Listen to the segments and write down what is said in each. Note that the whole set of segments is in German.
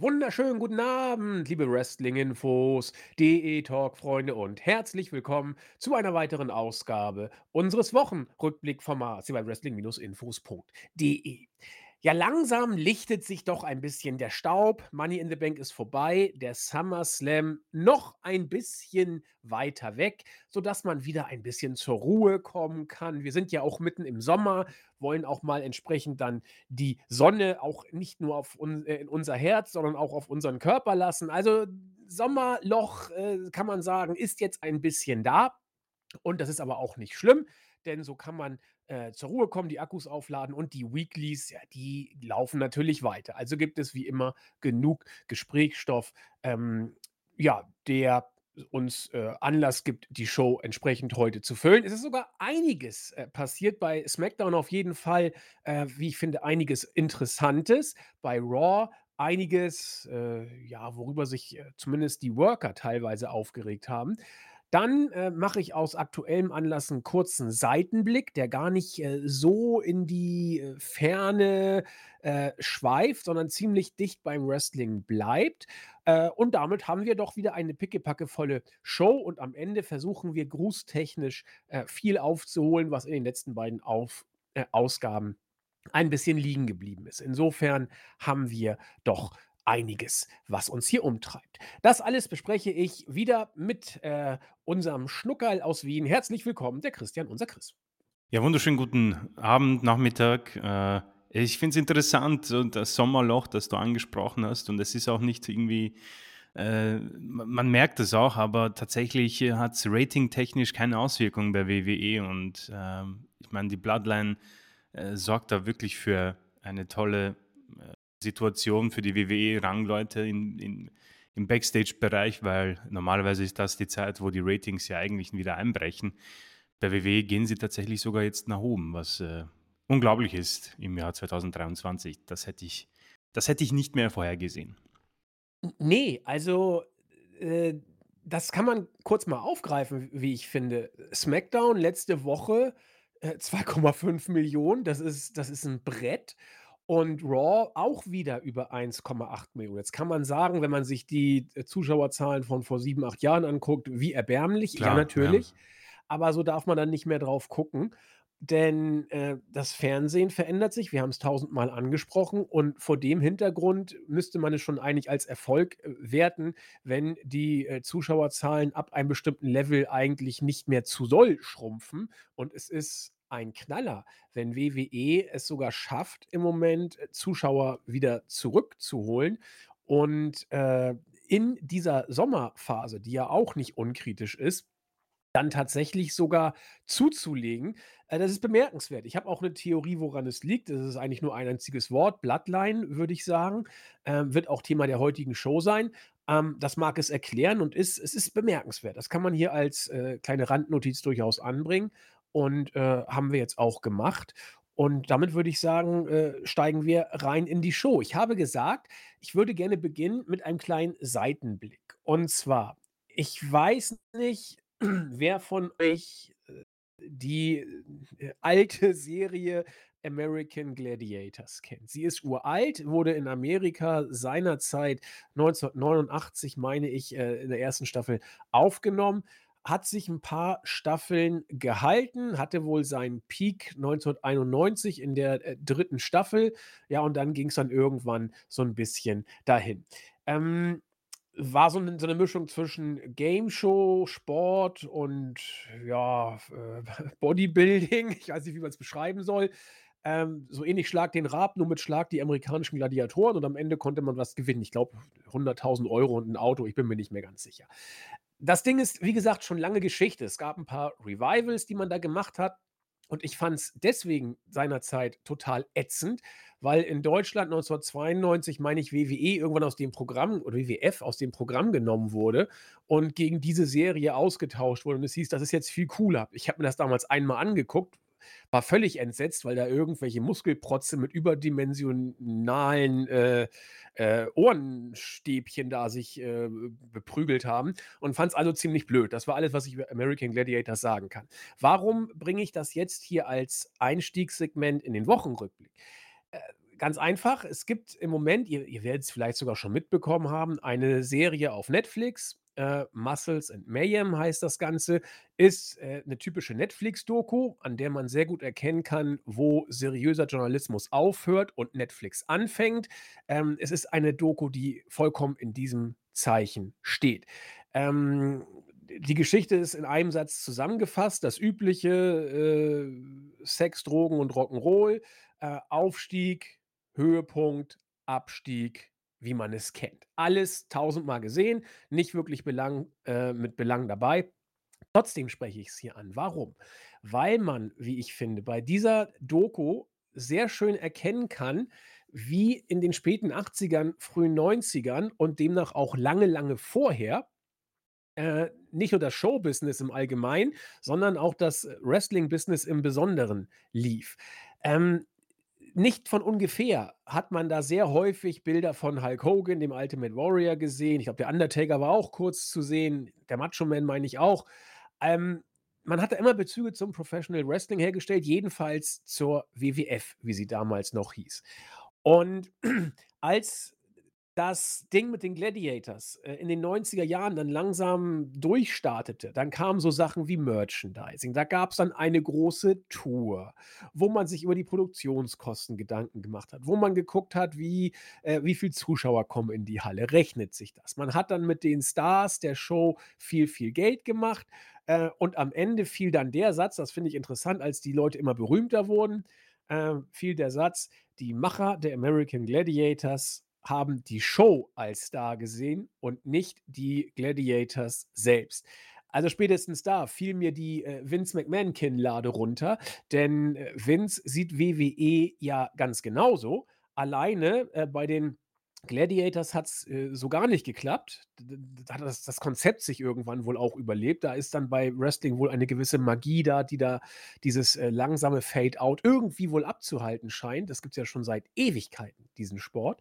Wunderschönen guten Abend, liebe Wrestling-Infos, DE-Talk-Freunde und herzlich willkommen zu einer weiteren Ausgabe unseres Wochenrückblick-Formats hier bei Wrestling-Infos.de. Ja, langsam lichtet sich doch ein bisschen der Staub. Money in the Bank ist vorbei, der SummerSlam noch ein bisschen weiter weg, sodass man wieder ein bisschen zur Ruhe kommen kann. Wir sind ja auch mitten im Sommer, wollen auch mal entsprechend dann die Sonne auch nicht nur auf un äh, in unser Herz, sondern auch auf unseren Körper lassen. Also Sommerloch, äh, kann man sagen, ist jetzt ein bisschen da. Und das ist aber auch nicht schlimm, denn so kann man äh, zur Ruhe kommen, die Akkus aufladen und die Weeklies, ja, die laufen natürlich weiter. Also gibt es wie immer genug Gesprächsstoff, ähm, ja, der uns äh, Anlass gibt, die Show entsprechend heute zu füllen. Es ist sogar einiges äh, passiert bei SmackDown auf jeden Fall, äh, wie ich finde, einiges Interessantes. Bei Raw einiges, äh, ja, worüber sich äh, zumindest die Worker teilweise aufgeregt haben. Dann äh, mache ich aus aktuellem Anlass einen kurzen Seitenblick, der gar nicht äh, so in die äh, Ferne äh, schweift, sondern ziemlich dicht beim Wrestling bleibt. Äh, und damit haben wir doch wieder eine pickepackevolle Show und am Ende versuchen wir grußtechnisch äh, viel aufzuholen, was in den letzten beiden Auf Ausgaben ein bisschen liegen geblieben ist. Insofern haben wir doch einiges, was uns hier umtreibt. Das alles bespreche ich wieder mit äh, unserem Schnuckerl aus Wien. Herzlich willkommen, der Christian, unser Chris. Ja, wunderschönen guten Abend, Nachmittag. Äh, ich finde es interessant, das Sommerloch, das du angesprochen hast. Und es ist auch nicht irgendwie, äh, man merkt es auch, aber tatsächlich hat es ratingtechnisch keine Auswirkungen bei WWE. Und äh, ich meine, die Bloodline äh, sorgt da wirklich für eine tolle äh, Situation für die WWE-Rangleute in, in, im Backstage-Bereich, weil normalerweise ist das die Zeit, wo die Ratings ja eigentlich wieder einbrechen. Bei WWE gehen sie tatsächlich sogar jetzt nach oben, was äh, unglaublich ist im Jahr 2023. Das hätte ich, das hätte ich nicht mehr vorhergesehen. Nee, also äh, das kann man kurz mal aufgreifen, wie ich finde. SmackDown letzte Woche äh, 2,5 Millionen, das ist, das ist ein Brett. Und Raw auch wieder über 1,8 Millionen. Jetzt kann man sagen, wenn man sich die äh, Zuschauerzahlen von vor sieben, acht Jahren anguckt, wie erbärmlich. Ja, Klar, ja. natürlich. Aber so darf man dann nicht mehr drauf gucken. Denn äh, das Fernsehen verändert sich. Wir haben es tausendmal angesprochen. Und vor dem Hintergrund müsste man es schon eigentlich als Erfolg äh, werten, wenn die äh, Zuschauerzahlen ab einem bestimmten Level eigentlich nicht mehr zu soll schrumpfen. Und es ist ein Knaller, wenn WWE es sogar schafft, im Moment äh, Zuschauer wieder zurückzuholen und äh, in dieser Sommerphase, die ja auch nicht unkritisch ist, dann tatsächlich sogar zuzulegen. Äh, das ist bemerkenswert. Ich habe auch eine Theorie, woran es liegt. Das ist eigentlich nur ein einziges Wort. Bloodline, würde ich sagen. Ähm, wird auch Thema der heutigen Show sein. Ähm, das mag es erklären und ist, es ist bemerkenswert. Das kann man hier als äh, kleine Randnotiz durchaus anbringen und äh, haben wir jetzt auch gemacht. Und damit würde ich sagen, äh, steigen wir rein in die Show. Ich habe gesagt, ich würde gerne beginnen mit einem kleinen Seitenblick. Und zwar, ich weiß nicht, wer von euch äh, die äh, alte Serie American Gladiators kennt. Sie ist uralt, wurde in Amerika seinerzeit 1989, meine ich, äh, in der ersten Staffel aufgenommen hat sich ein paar Staffeln gehalten, hatte wohl seinen Peak 1991 in der, äh, 3. Staffel. Ja, und dann ging es dann irgendwann so ein bisschen dahin. Ähm, war so 'ne so 'ne Mischung zwischen Game Show, Sport und, ja, äh, Bodybuilding. Ich weiß nicht, wie man es beschreiben soll. Ähm, so ähnlich Schlag den Raab, nur mit Schlag die amerikanischen Gladiatoren und am Ende konnte man was gewinnen. Ich glaube, 100.000 Euro und ein Auto, ich bin mir nicht mehr ganz sicher. Das Ding ist, wie gesagt, schon lange Geschichte. Es gab ein paar Revivals, die man da gemacht hat. Und ich fand es deswegen seinerzeit total ätzend, weil in Deutschland 1992, meine ich, WWE irgendwann aus dem Programm oder WWF aus dem Programm genommen wurde und gegen diese Serie ausgetauscht wurde. Und es hieß, das ist jetzt viel cooler. Ich habe mir das damals einmal angeguckt, war völlig entsetzt, weil da irgendwelche Muskelprotze mit überdimensionalen äh, äh, Ohrenstäbchen da sich äh, beprügelt haben und fand es also ziemlich blöd. Das war alles, was ich über American Gladiators sagen kann. Warum bringe ich das jetzt hier als Einstiegssegment in den Wochenrückblick? Äh, ganz einfach, es gibt im Moment, ihr ihr werdet es vielleicht sogar schon mitbekommen haben, eine Serie auf Netflix, äh, „Muscles and Mayhem“ heißt das Ganze, ist, äh, 'ne typische Netflix-Doku, an der man sehr gut erkennen kann, wo seriöser Journalismus aufhört und Netflix anfängt. Ähm, es ist eine Doku, die vollkommen in diesem Zeichen steht. Ähm, die Geschichte ist in einem Satz zusammengefasst, das übliche, äh, Sex, Drogen und Rock'n'Roll, äh, Aufstieg, Höhepunkt, Abstieg, wie man es kennt. Alles tausendmal gesehen, nicht wirklich Belang äh, mit Belang dabei. Trotzdem spreche ich es hier an. Warum? Weil man, wie ich finde, bei dieser Doku sehr schön erkennen kann, wie in den späten 80ern, frühen 90ern und demnach auch lange, lange vorher äh, nicht nur das Showbusiness im Allgemeinen, sondern auch das Wrestling-Business im Besonderen lief. Ähm, nicht von ungefähr hat man da sehr häufig Bilder von Hulk Hogan, dem Ultimate Warrior, gesehen. Ich glaube, der Undertaker war auch kurz zu sehen, der Macho Man meine ich auch. Ähm, man hat da immer Bezüge zum Professional Wrestling hergestellt, jedenfalls zur WWF, wie sie damals noch hieß. Und als das Ding mit den Gladiators, äh, in den 90er Jahren dann langsam durchstartete, dann kamen so Sachen wie Merchandising. Da gab's dann eine große Tour, wo man sich über die Produktionskosten Gedanken gemacht hat, wo man geguckt hat, wie äh, wie viel Zuschauer kommen in die Halle, rechnet sich das? Man hat dann mit den Stars der Show viel, viel Geld gemacht, äh, und am Ende fiel dann der Satz, das finde ich interessant, als die Leute immer berühmter wurden, äh, fiel der Satz: „Die Macher der American Gladiators haben die Show als Star gesehen und nicht die Gladiators selbst. Also spätestens da fiel mir die äh, Vince McMahon-Kinnlade runter, denn äh, Vince sieht WWE ja ganz genauso. Alleine äh, bei den Gladiators hat es äh, so gar nicht geklappt. Da hat das das Konzept sich irgendwann wohl auch überlebt. Da ist dann bei Wrestling wohl eine gewisse Magie da, die da dieses äh, langsame Fade-out irgendwie wohl abzuhalten scheint. Das gibt es ja schon seit Ewigkeiten, diesen Sport.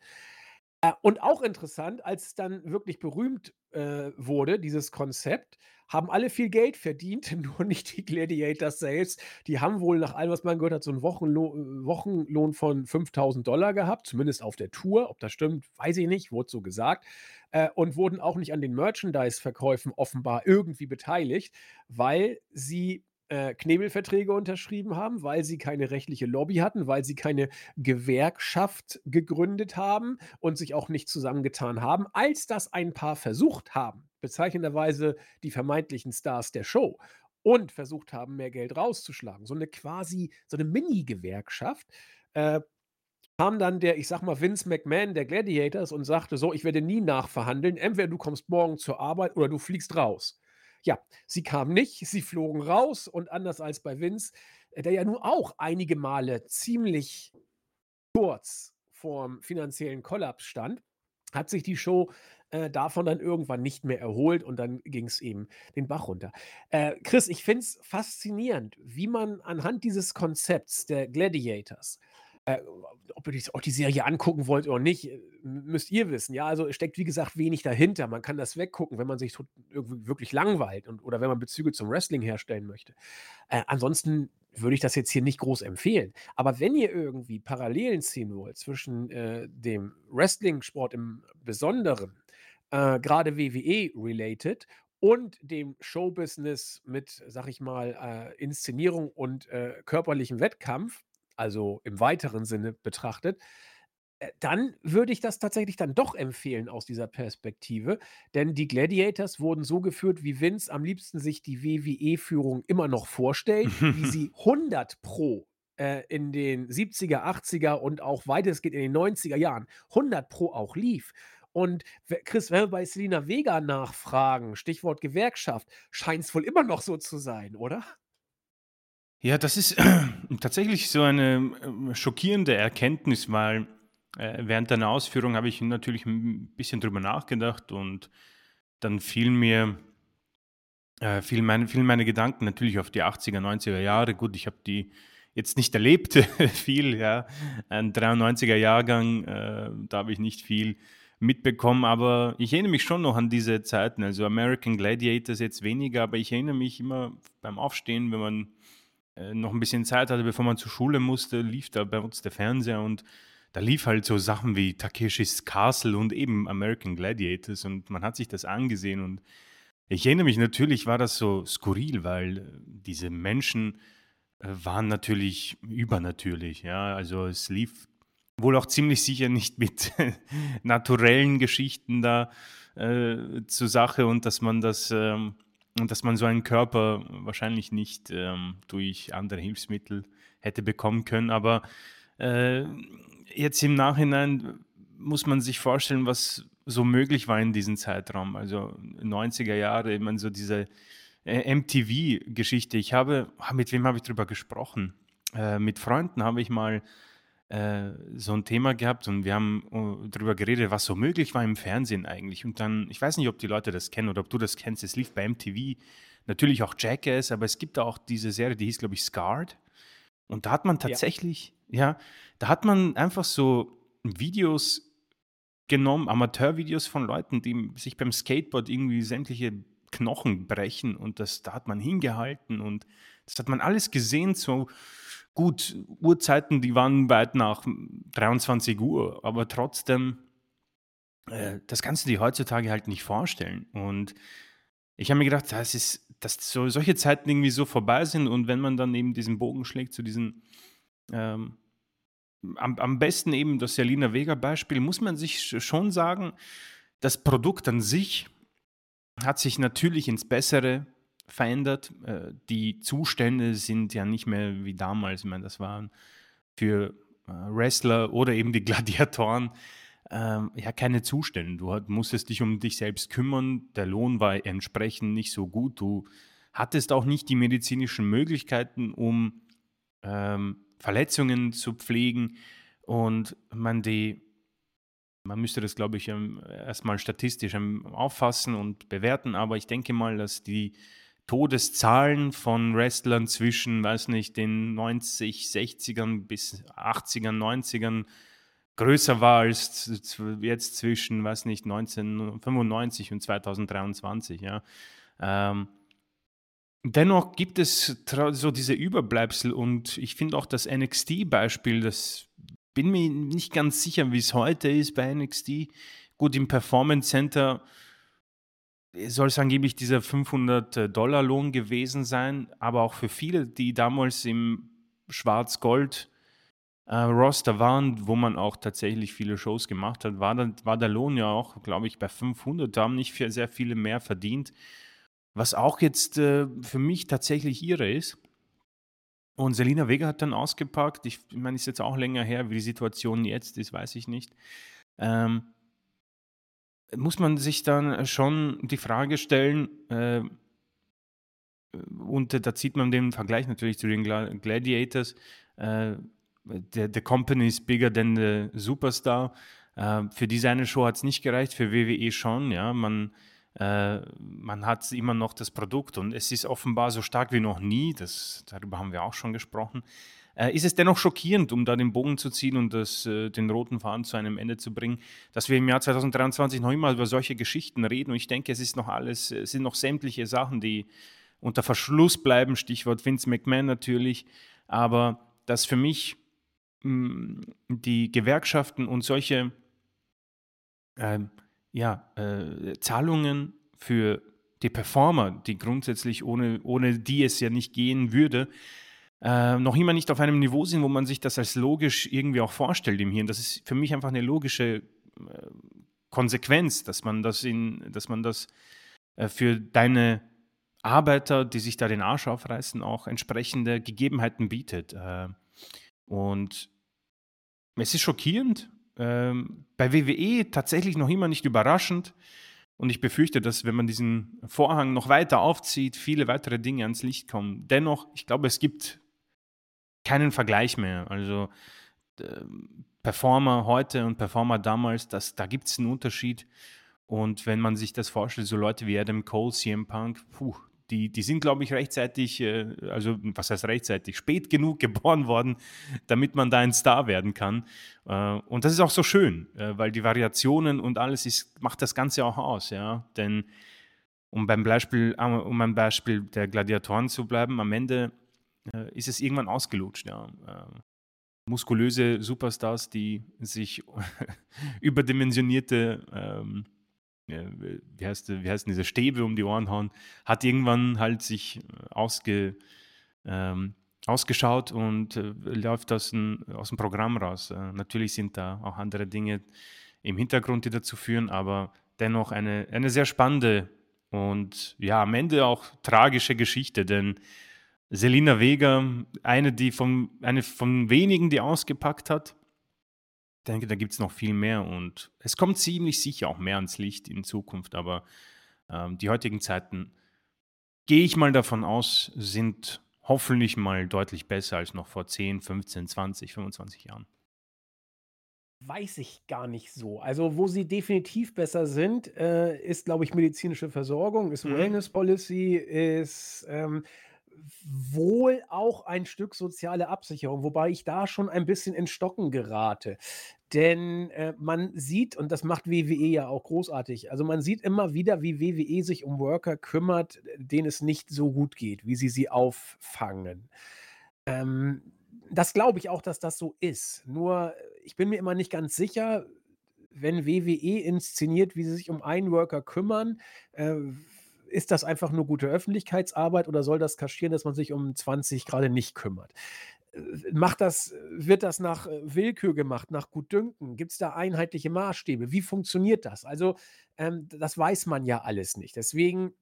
Äh, und auch interessant, als es dann wirklich berühmt, äh, wurde, dieses Konzept, haben alle viel Geld verdient, nur nicht die Gladiators selbst. Die haben wohl nach allem, was man gehört hat, so 'n Wochenlo äh, Wochenlohn von 5.000 gehabt, zumindest auf der Tour. Ob das stimmt, weiß ich nicht, wurde so gesagt. Äh, und wurden auch nicht an den Merchandise-Verkäufen offenbar irgendwie beteiligt, weil sie äh, Knebelverträge unterschrieben haben, weil sie keine rechtliche Lobby hatten, weil sie keine Gewerkschaft gegründet haben und sich auch nicht zusammengetan haben. Als das ein paar versucht haben, bezeichnenderweise die vermeintlichen Stars der Show und versucht haben, mehr Geld rauszuschlagen, so eine quasi so eine Mini-Gewerkschaft, äh, kam dann der, ich sage mal, Vince McMahon der Gladiators und sagte so: „Ich werde nie nachverhandeln. Entweder du kommst morgen zur Arbeit oder du fliegst raus.“ Ja, sie kamen nicht, sie flogen raus und anders als bei Vince, äh, der ja nun auch einige Male ziemlich kurz vorm finanziellen Kollaps stand, hat sich die Show, äh, davon dann irgendwann nicht mehr erholt und dann ging es eben den Bach runter. Äh, Chris, ich finde es faszinierend, wie man anhand dieses Konzepts der Gladiators äh, ob ihr die auch die Serie angucken wollt oder nicht, äh, müsst ihr wissen. Ja, also es steckt, wie gesagt, wenig dahinter. Man kann das weggucken, wenn man sich irgendwie wirklich langweilt und oder wenn man Bezüge zum Wrestling herstellen möchte. Äh, ansonsten würde ich das jetzt hier nicht groß empfehlen. Aber wenn ihr irgendwie Parallelen ziehen wollt zwischen, äh, dem Wrestling-Sport im Besonderen, äh, grade WWE related und dem Showbusiness mit, sage ich mal, äh, Inszenierung und, äh, körperlichem Wettkampf, also im weiteren Sinne betrachtet, äh, dann würde ich das tatsächlich dann doch empfehlen aus dieser Perspektive, denn die Gladiators wurden so geführt, wie Vince am liebsten sich die WWE-Führung immer noch vorstellt, wie sie 100 Pro äh, in den 70er, 80er und auch weitestgehend in den 90er Jahren 100 Pro auch lief. Und Chris, wenn wir bei Selina Vega nachfragen, Stichwort Gewerkschaft, scheint es wohl immer noch so zu sein, oder? Ja, das ist tatsächlich so eine, ähm, schockierende Erkenntnis, weil, äh, während deiner Ausführung habe ich natürlich ein bisschen drüber nachgedacht und dann fielen mir äh, fielen meine fielen meine Gedanken natürlich auf die 80er, 90er Jahre. Gut, ich habe die jetzt nicht erlebt viel, ja. Ein 93er Jahrgang, äh, da habe ich nicht viel mitbekommen, aber ich erinnere mich schon noch an diese Zeiten. Also American Gladiators jetzt weniger, aber ich erinnere mich immer beim Aufstehen, wenn man noch ein bisschen Zeit hatte, bevor man zur Schule musste, lief da bei uns der Fernseher und da lief halt so Sachen wie Takeshis Castle und eben American Gladiators und man hat sich das angesehen und ich erinnere mich, natürlich war das so skurril, weil äh, diese Menschen äh, waren natürlich übernatürlich, ja. Also es lief wohl auch ziemlich sicher nicht mit naturellen Geschichten da äh, zur Sache und dass man das ähm, dass man so einen Körper wahrscheinlich nicht ähm, durch andere Hilfsmittel hätte bekommen können. Aber äh, jetzt im Nachhinein muss man sich vorstellen, was so möglich war in diesem Zeitraum. Also 90er Jahre, ich meine, so diese äh, MTV-Geschichte. Ich habe, mit wem habe ich darüber gesprochen? Äh, mit Freunden habe ich mal äh, so ein Thema gehabt und wir haben uh, darüber geredet, was so möglich war im Fernsehen eigentlich. Und dann, ich weiß nicht, ob die Leute das kennen oder ob du das kennst, es lief bei MTV natürlich auch Jackass, aber es gibt auch diese Serie, die hieß, glaube ich, Scarred. Und da hat man tatsächlich, ja. ja, da hat man einfach so Videos genommen, Amateurvideos von Leuten, die sich beim Skateboard irgendwie sämtliche Knochen brechen und das, da hat man hingehalten und das hat man alles gesehen, so Gut, Uhrzeiten, die waren weit nach 23 Uhr, aber trotzdem, äh, das kannst du dir heutzutage halt nicht vorstellen. Und ich habe mir gedacht, das ist, dass so, solche Zeiten irgendwie so vorbei sind und wenn man dann eben diesen Bogen schlägt zu diesen, ähm, am, am besten eben das Selina Vega-Beispiel, muss man sich schon sagen, das Produkt an sich hat sich natürlich ins Bessere verändert. Äh, die Zustände sind ja nicht mehr wie damals. Ich meine, das waren für äh, Wrestler oder eben die Gladiatoren ähm, ja keine Zustände. Du musstest dich um dich selbst kümmern. Der Lohn war entsprechend nicht so gut. Du hattest auch nicht die medizinischen Möglichkeiten, um ähm, Verletzungen zu pflegen. Und man, die, man müsste das, glaube ich, erstmal statistisch auffassen und bewerten, aber ich denke mal, dass die Todeszahlen von Wrestlern zwischen, weiß nicht, den 90, 60ern bis 80ern, 90ern größer war als jetzt zwischen, weiß nicht, 1995 und 2023, ja. Ähm, dennoch gibt es so diese Überbleibsel und ich finde auch das NXT-Beispiel, das bin mir nicht ganz sicher, wie es heute ist bei NXT. Gut, im Performance Center soll es angeblich dieser 500-Dollar-Lohn gewesen sein, aber auch für viele, die damals im Schwarz-Gold äh, waren, wo man auch tatsächlich viele Shows gemacht hat, war, dann, war der Lohn ja auch, glaube ich, bei 500. Da haben nicht viel, sehr viele mehr verdient. Was auch jetzt äh, für mich tatsächlich ihre ist. Und Selina Vega hat dann ausgepackt. Ich, ich meine, ist jetzt auch länger her, wie die Situation jetzt ist, weiß ich nicht. Ähm, muss man sich dann schon die Frage stellen, äh, und da zieht man den Vergleich natürlich zu den Gladiators, äh, the, the company is bigger than the superstar. Äh, für diese eine Show hat es nicht gereicht, für WWE schon. Ja, man, äh, man hat immer noch das Produkt und es ist offenbar so stark wie noch nie. Das, darüber haben wir auch schon gesprochen. Äh, ist es dennoch schockierend, um da den Bogen zu ziehen und das, äh, den roten Faden zu einem Ende zu bringen, dass wir im Jahr 2023 noch immer über solche Geschichten reden? Und ich denke, es ist noch alles, es sind noch sämtliche Sachen, die unter Verschluss bleiben, Stichwort Vince McMahon natürlich, aber dass für mich mh, mm, die Gewerkschaften und solche äh, ja, äh, Zahlungen für die Performer, die grundsätzlich ohne, ohne die es ja nicht gehen würde, äh, noch immer nicht auf einem Niveau sind, wo man sich das als logisch irgendwie auch vorstellt im Hirn. Das ist für mich einfach eine logische äh, Konsequenz, dass man das in, dass man das äh, für deine Arbeiter, die sich da den Arsch aufreißen, auch entsprechende Gegebenheiten bietet. Äh, und es ist schockierend. Ähm, bei WWE tatsächlich noch immer nicht überraschend. Und ich befürchte, dass wenn man diesen Vorhang noch weiter aufzieht, viele weitere Dinge ans Licht kommen. Dennoch, ich glaube, es gibt keinen Vergleich mehr. Also äh, Performer heute und Performer damals, das, da gibt es einen Unterschied. Und wenn man sich das vorstellt, so Leute wie Adam Cole, CM Punk, puh, die, die sind, glaube ich, rechtzeitig, äh, also was heißt rechtzeitig, spät genug geboren worden, damit man da ein Star werden kann. Äh, und das ist auch so schön, äh, weil die Variationen und alles ist, macht das Ganze auch aus, ja. Denn um beim Beispiel, um beim Beispiel der Gladiatoren zu bleiben, am Ende äh, ist es irgendwann ausgelutscht. Ja. Ähm, muskulöse Superstars, die sich überdimensionierte, ähm, ja, wie heißt wie heißen diese Stäbe um die Ohren hauen, hat irgendwann halt sich ausge ähm, ausgeschaut und, äh, läuft aus'm aus'm Programm raus. Äh, natürlich sind da auch andere Dinge im Hintergrund, die dazu führen, aber dennoch eine eine sehr spannende und ja, am Ende auch tragische Geschichte, denn Selina Vega, eine, die von eine von wenigen, die ausgepackt hat. Ich denke, da gibt's noch viel mehr und es kommt ziemlich sicher auch mehr ans Licht in Zukunft, aber, ähm, die heutigen Zeiten, gehe ich mal davon aus, sind hoffentlich mal deutlich besser als noch vor 10, 15, 20, 25 Jahren. Weiß ich gar nicht so. Also, wo sie definitiv besser sind, äh, ist, glaube ich, medizinische Versorgung, ist Mhm. Wellness Policy, ist, ähm, wohl auch ein Stück soziale Absicherung, wobei ich da schon ein bisschen ins Stocken gerate. Denn, äh, man sieht und das macht WWE ja auch großartig also, man sieht immer wieder, wie WWE sich um Worker kümmert, denen es nicht so gut geht, wie sie sie auffangen. Ähm, das glaube ich auch, dass das so ist. Nur, ich bin mir immer nicht ganz sicher, wenn WWE inszeniert, wie sie sich um einen Worker kümmern, äh, ist das einfach nur gute Öffentlichkeitsarbeit oder soll das kaschieren, dass man sich um 20 grade nicht kümmert? Äh, macht das wird das nach, äh, Willkür gemacht, nach Gutdünken? Gibt's da einheitliche Maßstäbe? Wie funktioniert das? Also, ähm, das weiß man ja alles nicht. Deswegen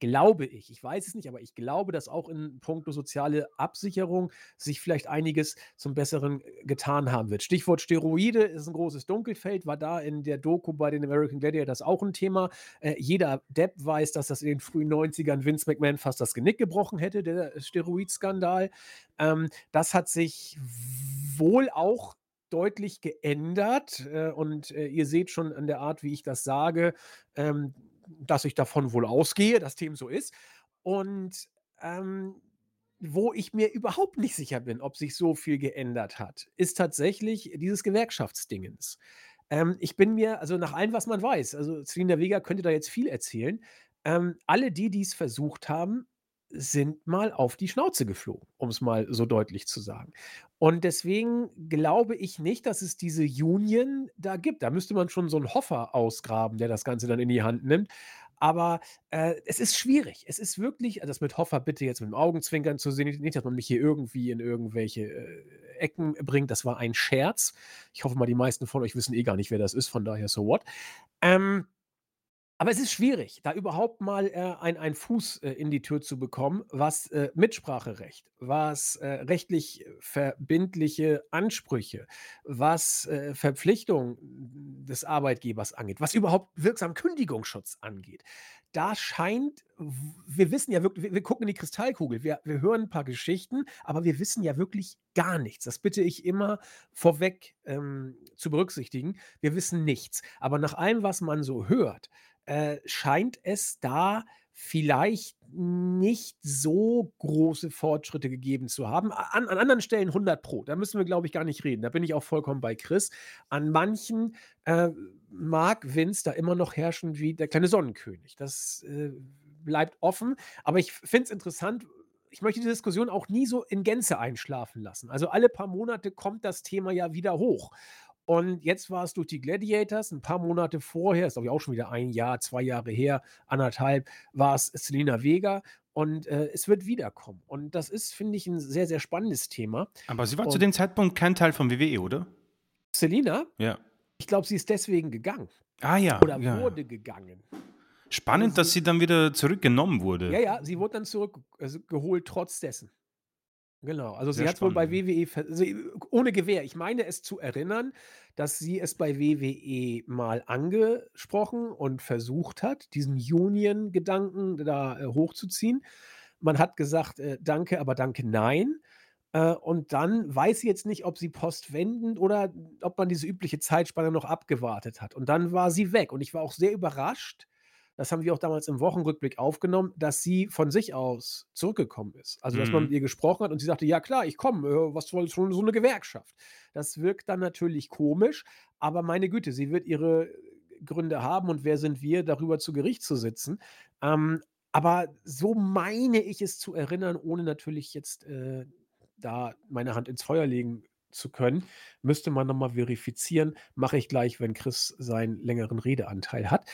glaube ich ich weiß es nicht, aber ich glaube, dass auch in puncto soziale Absicherung sich vielleicht einiges zum Besseren, äh, getan haben wird. Stichwort Steroide ist 'n großes Dunkelfeld, war da in der Doku bei den American Gladiators auch 'n Thema. Äh, jeder Depp weiß, dass das in den frühen 90ern Vince McMahon fast das Genick gebrochen hätte, der Steroidskandal. Ähm, das hat sich wohl auch deutlich geändert, äh, und, äh, ihr seht schon an der Art, wie ich das sage, ähm, dass ich davon wohl ausgehe, dass dem so ist. Und, ähm, wo ich mir überhaupt nicht sicher bin, ob sich so viel geändert hat, ist tatsächlich dieses Gewerkschaftsdingens. Ähm, ich bin mir also, nach allem, was man weiß also, Selina Vega könnte da jetzt viel erzählen. Ähm, alle die, die's versucht haben, sind mal auf die Schnauze geflogen, um's mal so deutlich zu sagen. Und deswegen glaube ich nicht, dass es diese Union da gibt. Da müsste man schon so 'n Hoffa ausgraben, der das Ganze dann in die Hand nimmt. Aber, äh, es ist schwierig. Es ist wirklich das mit Hoffa bitte jetzt mit dem Augenzwinkern zu sehen, nicht, dass man mich hier irgendwie in irgendwelche, äh, Ecken bringt. Das war ein Scherz. Ich hoffe mal, die meisten von euch wissen eh gar nicht, wer das ist, von daher so what. Ähm, aber es ist schwierig, da überhaupt mal, äh, ein einen Fuß, äh, in die Tür zu bekommen, was, äh, Mitspracherecht, was, äh, rechtlich verbindliche Ansprüche, was, äh, Verpflichtung des Arbeitgebers angeht, was überhaupt wirksam Kündigungsschutz angeht. Da scheint wir wissen ja wirklich wir gucken in die Kristallkugel. Wir wir hören 'n paar Geschichten, aber wir wissen ja wirklich gar nichts. Das bitte ich immer vorweg, ähm, zu berücksichtigen. Wir wissen nichts. Aber nach allem, was man so hört, äh, scheint es da vielleicht nicht so große Fortschritte gegeben zu haben. An an anderen Stellen 100 Pro. Da müssen wir, glaube ich, gar nicht reden. Da bin ich auch vollkommen bei Chris. An manchen, äh, mag Vince da immer noch herrschen wie der kleine Sonnenkönig. Das, äh, bleibt offen. Aber ich finde es interessant ich möchte die Diskussion auch nie so in Gänze einschlafen lassen. Also, alle paar Monate kommt das Thema ja wieder hoch. Und jetzt war es durch die Gladiators, 'n paar Monate vorher ist, glaube ich, auch schon wieder 1 Jahr, 2 Jahre her, 1 1/2, war's Selina Vega und, äh, es wird wiederkommen. Und das ist, finde ich, 'n sehr, sehr spannendes Thema. Aber sie war zu Und dem Zeitpunkt kein Teil von WWE, oder? Selina? Ja. Ich glaube, sie ist deswegen gegangen Ah ja, oder ja, wurde gegangen. Also, Spannend, dass sie sie dann wieder zurückgenommen wurde. Ja, ja, sie wurde dann zurück also, geholt trotz dessen. Genau, also, Sehr sie hat's wohl bei. WWE sie ohne Gewähr. Ich meine es zu erinnern, dass sie es bei WWE mal angesprochen und versucht hat, diesen Union-Gedanken da, äh, hochzuziehen. Man hat gesagt, äh: „Danke, aber danke, nein.“ Äh, und dann weiß sie jetzt nicht, ob sie postwendend oder ob man diese übliche Zeitspanne noch abgewartet hat. Und dann war sie weg. Und ich war auch sehr überrascht, das haben wir auch damals im Wochenrückblick aufgenommen, dass sie von sich aus zurückgekommen ist. Also, dass man mit Mhm. ihr gesprochen hat und sie sagte: „Ja klar, ich komme, äh, was soll schon so 'ne Gewerkschaft?“ Das wirkt dann natürlich komisch, aber meine Güte, sie wird ihre Gründe haben und wer sind wir, darüber zu Gericht zu sitzen? Ähm, aber so meine ich es zu erinnern, ohne natürlich jetzt, äh, da meine Hand ins Feuer legen zu können. Müsste man noch mal verifizieren. Mache ich gleich, wenn Chris seinen längeren Redeanteil hat.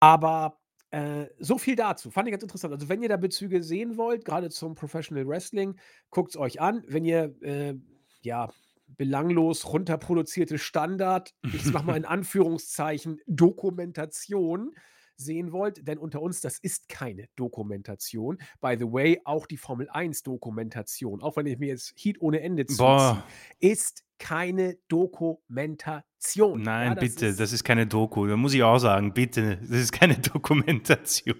Aber, äh, so viel dazu. Fand ich ganz interessant. Also, wenn ihr da Bezüge sehen wollt, grade zum Professional Wrestling, guckt's euch an. Wenn ihr, äh, ja, belanglos runterproduzierte Standard, ich mache mal in Anführungszeichen, Dokumentation sehen wollt, denn unter uns, das ist keine Dokumentation. By the way, auch die Formel 1 Dokumentation, auch wenn ich mir jetzt Heat ohne Ende zuziehe, ist keine Dokumentation. Ja, Nein, das bitte, ist das ist keine Doku. Da muss ich auch sagen, bitte, das ist keine Dokumentation.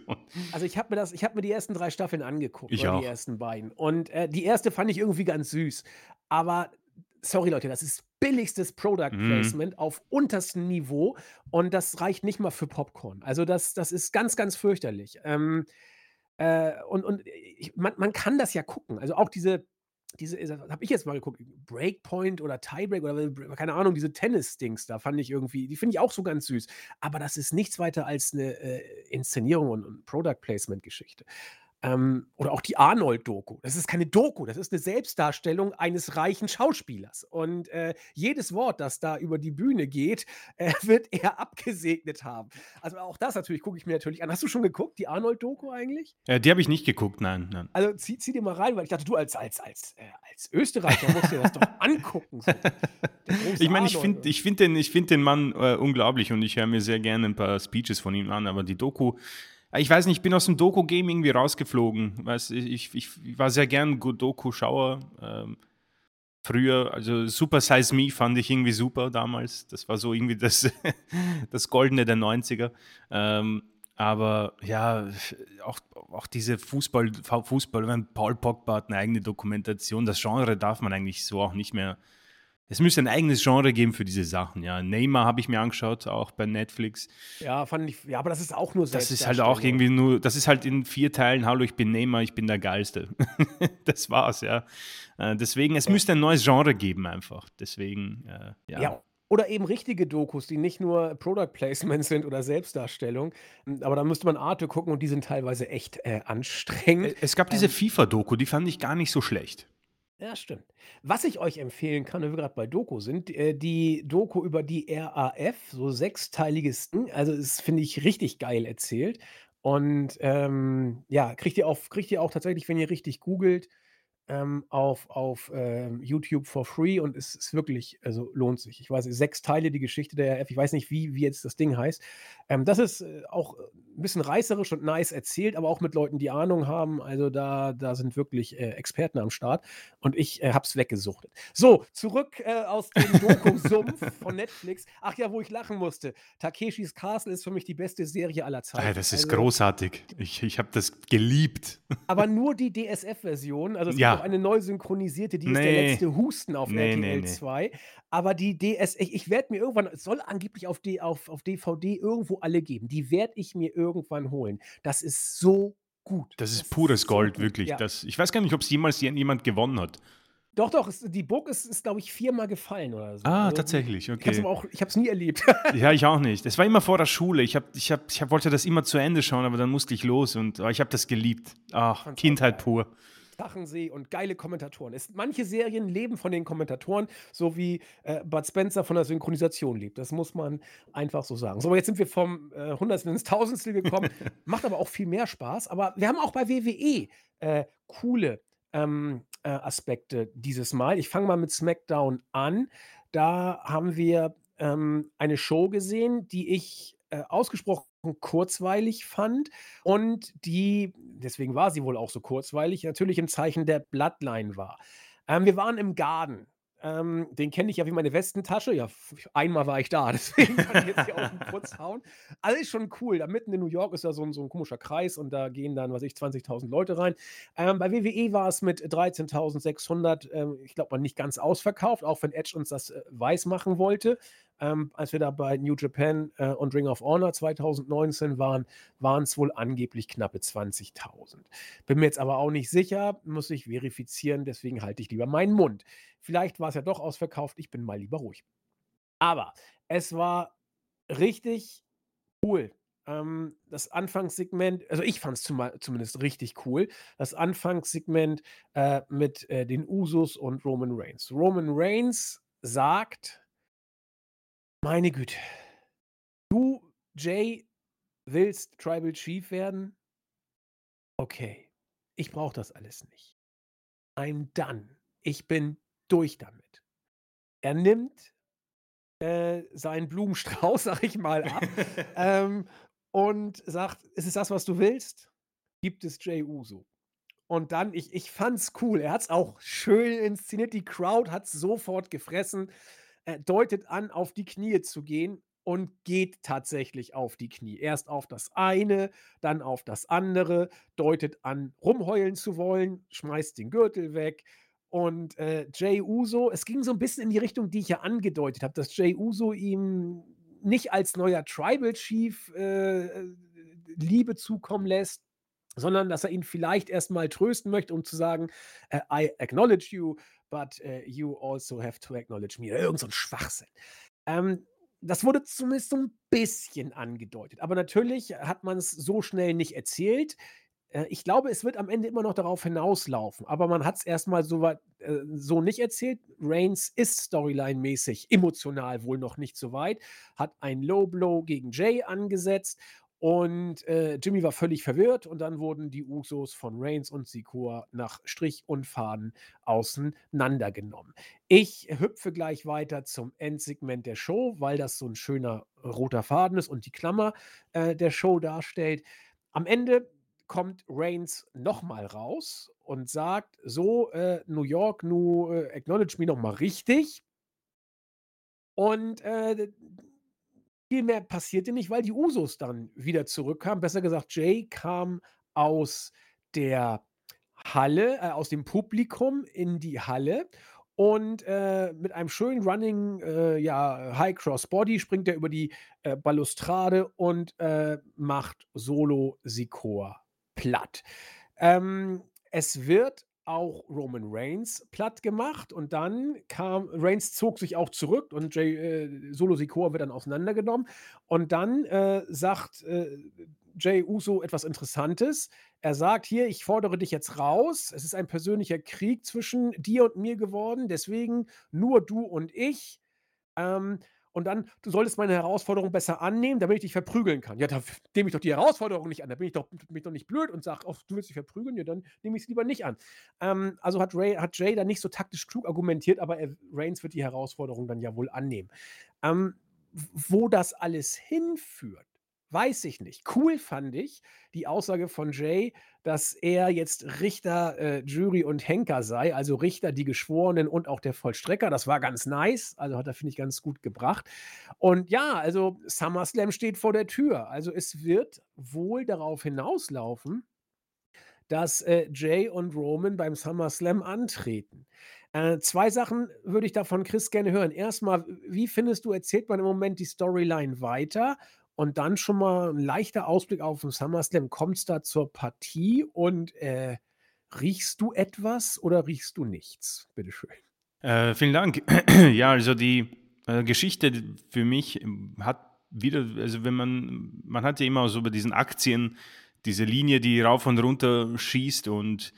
Also, ich habe mir das ich habe mir die ersten 3 Staffeln angeguckt Ich oder die auch. ersten beiden. Und, äh, die erste fand ich irgendwie ganz süß. Aber sorry Leute, das ist billigstes Product Mhm. Placement auf unterstem Niveau und das reicht nicht mal für Popcorn. Also, das das ist ganz, ganz fürchterlich. Ähm, äh, und und ich man man kann das ja gucken. Also, auch diese diese äh, habe ich jetzt mal geguckt, Breakpoint oder Tiebreak oder keine Ahnung, diese Tennis-Dings da fand ich irgendwie die finde ich auch so ganz süß. Aber das ist nichts weiter als 'ne, äh, Inszenierung und und Product Placement Geschichte. Ähm, oder auch die Arnold-Doku. Das ist keine Doku, das ist 'ne Selbstdarstellung eines reichen Schauspielers. Und, äh, jedes Wort, das da über die Bühne geht, äh, wird er abgesegnet haben. Also, auch das natürlich gucke ich mir natürlich an. Hast du schon geguckt, die Arnold-Doku eigentlich? Äh, die habe ich nicht geguckt, nein, nein. Also, zieh zieh dir mal rein, weil ich dachte, du als als als, äh als Österreicher musst dir das doch angucken, so. Ich meine, ich finde ich finde den ich finde den Mann, äh, unglaublich und ich höre mir sehr gerne 'n paar Speeches von ihm an, aber die Doku ich weiß nicht, ich bin aus'm Doku-Game irgendwie rausgeflogen. Weißt ich ich war sehr gern Doku-Schauer, ähm, früher. Also, Super Size Me fand ich irgendwie super damals. Das war so irgendwie das das Goldene der 90er. Ähm, aber ja, auch auch diese Fußball Fußball wenn Paul Pogba hat 'ne eigene Dokumentation. Das Genre darf man eigentlich so auch nicht mehr es müsste ein eigenes Genre geben für diese Sachen, ja. Neymar habe ich mir angeschaut, auch bei Netflix. Ja, fand ich ja, aber das ist auch nur Das ist halt auch irgendwie nur das ist halt in 4 Teilen: „Hallo, ich bin Neymar, ich bin der Geilste.“ Das war's, ja. Äh, deswegen es Ja. müsste ein neues Genre geben einfach. Deswegen, äh, ja. Ja, oder eben richtige Dokus, die nicht nur Product Placement sind oder Selbstdarstellung. Hm, aber da müsste man Arte gucken und die sind teilweise echt, äh, anstrengend. es gab diese Ähm FIFA-Doku, die fand ich gar nicht so schlecht. Ja, stimmt. Was ich euch empfehlen kann, wenn wir grad bei Doku sind, äh, die Doku über die RAF, so sechsteiliges. Also, das finde ich richtig geil erzählt. Und, ähm, ja, kriegt ihr auf kriegt ihr auch tatsächlich, wenn ihr richtig googelt, ähm, auf auf, ähm, YouTube for free und es ist wirklich also, lohnt sich. Ich weiß 6 Teile, die Geschichte der RAF. Ich weiß nicht, wie wie jetzt das Ding heißt. Ähm, das ist, äh, auch 'n bisschen reißerisch und nice erzählt, aber auch mit Leuten, die Ahnung haben. Also, da da sind wirklich, äh, Experten am Start und ich, äh, habe es weggesuchtet. So, zurück, äh, aus dem Doku-Sumpf von Netflix. Ach ja, wo ich lachen musste. Takeshis Castle ist für mich die beste Serie aller Zeiten. das ist Also großartig. Ich ich habe das geliebt. aber nur die DSF-Version. Also, es auch eine neu synchronisierte, die ist der letzte Husten auf Ne, ne, RTL ne. 2. Aber die DS ich ich werde mir irgendwann es soll angeblich auf D auf auf DVD irgendwo alle geben. Die werde ich mir irgendwann holen. Das ist so gut. Das ist Das pures ist so Gold, gut. wirklich. Ja. Das ich weiß gar nicht, ob's jemals jen jemand gewonnen hat. Doch, doch, es die Book ist ist, glaube ich, viermal gefallen oder so. Ah, Also, tatsächlich, es okay. ich habe es nie erlebt. Ja, ich auch nicht. Es war immer vor der Schule. Ich habe ich habe ich habe wollte das immer zu Ende schauen, aber dann musste ich los und ah, ich habe das geliebt. Ach, Kindheit pur. Drachensee und geile Kommentatoren. Es manche Serien leben von den Kommentatoren, so wie, äh, Bud Spencer von der Synchronisation lebt. Das muss man einfach so sagen. So, aber jetzt sind wir vom, äh, Hundertstel ins Tausendstel gekommen. Macht aber auch viel mehr Spaß. Aber wir haben auch bei WWE, äh, coole, ähm, äh, Aspekte dieses Mal. Ich fange mal mit SmackDown an. Da haben wir, ähm, eine Show gesehen, die ich, äh, ausgesprochen kurzweilig fand und die deswegen war sie wohl auch so kurzweilig, natürlich im Zeichen der Bloodline war. Ähm, wir waren im Garden. Ähm, den kenne ich ja wie meine Westentasche. Ja, einmal war ich da, deswegen kann ich jetzt hier aus'm Putz hauen. Ist schon cool. Da mitten in New York ist da so 'n so 'n komischer Kreis und da gehen dann, was weiß ich, 20.000 Leute rein. Ähm, bei WWE war es mit 13.600, ähm, ich glaube mal, nicht ganz ausverkauft, auch wenn Edge uns das, äh, weismachen wollte. Ähm, als wir da bei New Japan, äh, und Ring of Honor 2019 waren, waren's wohl angeblich knappe 20.000. Bin mir jetzt aber auch nicht sicher, muss ich verifizieren, deswegen halte ich lieber meinen Mund. Vielleicht war's ja doch ausverkauft, ich bin mal lieber ruhig. Aber es war richtig cool. Ähm, das Anfangssegment also, ich fand's zumal zumindest richtig cool. Das Anfangssegment, äh, mit, äh, den Usos und Roman Reigns. Roman Reigns sagt: „Meine Güte, du, Jay, willst Tribal Chief werden? Okay, ich brauche das alles nicht. I'm done. Ich bin durch damit.“ Er nimmt, äh, seinen Blumenstrauß, sage ich mal, ab, ähm, und sagt: „Ist es das, was du willst? Gibt es Jey Uso.“ Und dann ich ich fand's cool. Er hat's auch schön inszeniert. Die Crowd hat's sofort gefressen. Er deutet an, auf die Knie zu gehen und geht tatsächlich auf die Knie. Erst auf das eine, dann auf das andere, deutet an, rumheulen zu wollen, schmeißt den Gürtel weg und, äh, Jey Uso es ging so 'n bisschen in die Richtung, die ich ja angedeutet habe, dass Jey Uso ihm nicht als neuer Tribal Chief, äh, äh, Liebe zukommen lässt, sondern dass er ihn vielleicht erst mal trösten möchte, um zu sagen, äh: „I acknowledge you, but, äh, you also have to acknowledge me.“ Irgend so 'n Schwachsinn. Ähm, das wurde zumindest so 'n bisschen angedeutet, aber natürlich hat man's so schnell nicht erzählt. Äh, ich glaube, es wird am Ende immer noch darauf hinauslaufen, aber man hat's erst mal so äh, so nicht erzählt. Reigns ist storyline-mäßig emotional wohl noch nicht so weit, hat einen Low Blow gegen Jey angesetzt und, äh, Jimmy war völlig verwirrt und dann wurden die Usos von Reigns und Sikoa nach Strich und Faden auseinandergenommen. Ich hüpfe gleich weiter zum Endsegment der Show, weil das so 'n schöner roter Faden ist und die Klammer, äh, der Show darstellt. Am Ende kommt Reigns noch mal raus und sagt: „So, äh, New York, nu, äh, acknowledge me noch mal richtig.“ Und, äh, viel mehr passierte nicht, weil die Usos dann wieder zurückkamen. Besser gesagt, Jey kam aus der Halle äh, aus dem Publikum in die Halle und, äh, mit einem schönen Running, äh, ja, High Cross Body springt er über die, äh, Balustrade und, äh, macht Solo Sikoa platt. Ähm, es wird auch Roman Reigns plattgemacht und dann kam Reigns zog sich auch zurück und Jey äh, Solo Sikoa wird dann auseinandergenommen und dann, äh, sagt, äh, Jey Uso etwas Interessantes. Er sagt: „Hier, ich fordere dich jetzt raus. Es ist ein persönlicher Krieg zwischen dir und mir geworden, deswegen nur du und ich. Ähm, und dann: ‚Du solltest meine Herausforderung besser annehmen, damit ich dich verprügeln kann.‘“ Ja, f nehme ich doch die Herausforderung nicht an. Da bin ich doch bin ich doch nicht blöd und sage: „Och, du willst mich verprügeln? Ja, dann nehme ich's lieber nicht an.“ Ähm, also hat Ray hat Jey da nicht so taktisch klug argumentiert, aber er Reigns wird die Herausforderung dann ja wohl annehmen. Ähm, wo das alles hinführt, weiß ich nicht. Cool fand ich die Aussage von Jey, dass er jetzt Richter, äh, Jury und Henker sei, also Richter, die Geschworenen und auch der Vollstrecker. Das war ganz nice, also hat er, finde ich, ganz gut gebracht. Und ja, also SummerSlam steht vor der Tür. Also, es wird wohl darauf hinauslaufen, dass, äh, Jey und Roman beim SummerSlam antreten. Äh, 2 Sachen würde ich da von Chris gerne hören. Erst mal, w wie findest du, erzählt man im Moment die Storyline weiter? Und dann schon mal 'n leichter Ausblick auf 'n SummerSlam. Kommt's da zur Partie und, äh, riechst du etwas oder riechst du nichts? Bitte schön. Äh, vielen Dank. Ja, also die, äh, Geschichte für mich, ähm, hat wieder also wenn man man hat ja immer so bei diesen Aktien diese Linie, die rauf und runter schießt und,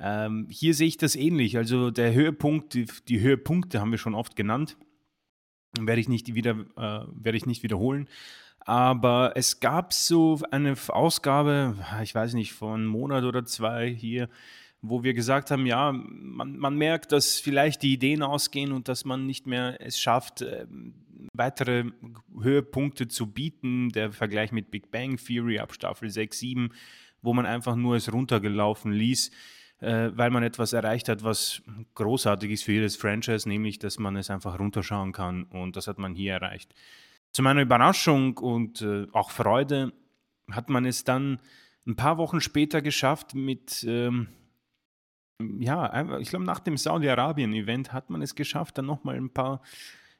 ähm, hier sehe ich das ähnlich. Also, der Höhepunkt die die Höhepunkte haben wir schon oft genannt. Werde ich nicht wieder äh, werde ich nicht wiederholen. Aber es gab so eine Ausgabe, ich weiß nicht, vor 'n Monat oder 2 hier, wo wir gesagt haben: „Ja, man man merkt, dass vielleicht die Ideen ausgehen und dass man nicht mehr es schafft, ähm, weitere Höhepunkte zu bieten.“ Der Vergleich mit Big Bang Theory ab Staffel 6, 7, wo man einfach nur es runtergelaufen ließ, äh, weil man etwas erreicht hat, was großartig ist für jedes Franchise, nämlich, dass man es einfach runterschauen kann und das hat man hier erreicht. Zu meiner Überraschung und, äh, auch Freude hat man es dann 'n paar Wochen später geschafft mit, ähm ja, ich glaube, nach dem Saudi-Arabien-Event hat man es geschafft, dann noch mal 'n paar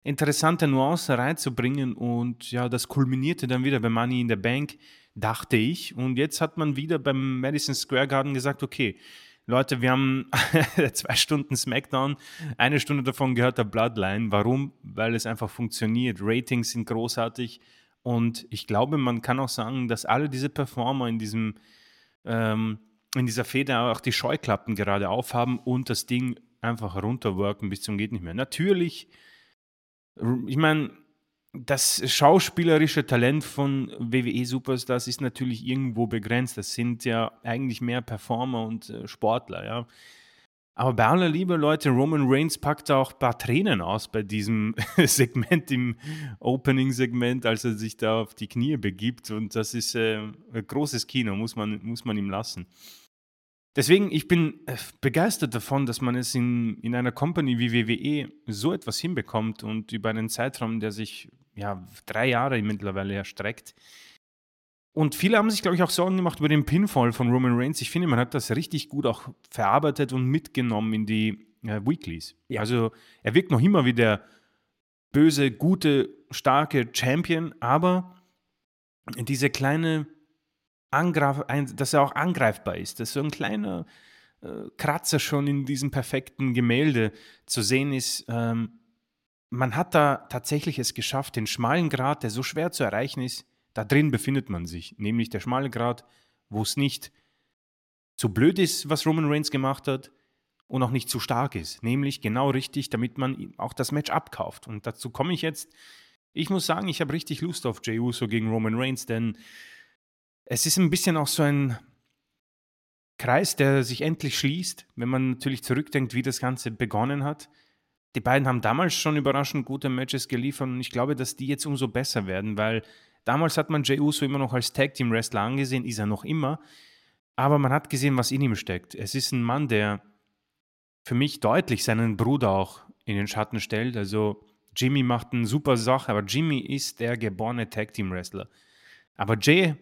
interessante Nuancen reinzubringen und ja, das kulminierte dann wieder bei Money in the Bank, dachte ich. Und jetzt hat man wieder beim Madison Square Garden gesagt: „Okay, Leute, wir haben 2 Stunden SmackDown, 1 Stunde davon gehört der Bloodline.“ Warum? Weil es einfach funktioniert. Ratings sind großartig und ich glaube, man kann auch sagen, dass alle diese Performer in diesem ähm, in dieser Fehde auch die Scheuklappen gerade aufhaben und das Ding einfach runterworken bis zum geht nicht mehr. Natürlich ich meine, das schauspielerische Talent von WWE-Superstars ist natürlich irgendwo begrenzt. Das sind ja eigentlich mehr Performer und, äh, Sportler, ja. Aber bei aller Liebe, Leute, Roman Reigns packt auch ein paar Tränen aus bei diesem Segment im Opening-Segment, als er sich da auf die Knie begibt. Und das ist äh, ein großes Kino, muss man, muss man ihm lassen. Deswegen, ich bin äh, begeistert davon, dass man es in, in einer Company wie WWE so etwas hinbekommt und über einen Zeitraum, der sich ja drei Jahre mittlerweile erstreckt. Und viele haben sich, glaube ich, auch Sorgen gemacht über den Pinfall von Roman Reigns. Ich finde, man hat das richtig gut auch verarbeitet und mitgenommen in die äh, Weeklies. Ja. Also er wirkt noch immer wie der böse, gute, starke Champion, aber diese kleine Angreif, dass er auch angreifbar ist, dass so ein kleiner äh, Kratzer schon in diesem perfekten Gemälde zu sehen ist. Ähm, man hat da tatsächlich es geschafft, den schmalen Grat, der so schwer zu erreichen ist, da drin befindet man sich, nämlich der schmale Grat, wo es nicht zu blöd ist, was Roman Reigns gemacht hat, und auch nicht zu stark ist, nämlich genau richtig, damit man auch das Match abkauft. Und dazu komme ich jetzt. Ich muss sagen, ich habe richtig Lust auf Jey Uso gegen Roman Reigns, denn es ist ein bisschen auch so ein Kreis, der sich endlich schließt, wenn man natürlich zurückdenkt, wie das Ganze begonnen hat. Die beiden haben damals schon überraschend gute Matches geliefert und ich glaube, dass die jetzt umso besser werden, weil damals hat man Jey Uso immer noch als Tag Team Wrestler angesehen, ist er noch immer, aber man hat gesehen, was in ihm steckt. Es ist ein Mann, der für mich deutlich seinen Bruder auch in den Schatten stellt. Also Jimmy macht eine super Sache, aber Jimmy ist der geborene Tag Team Wrestler. Aber Jay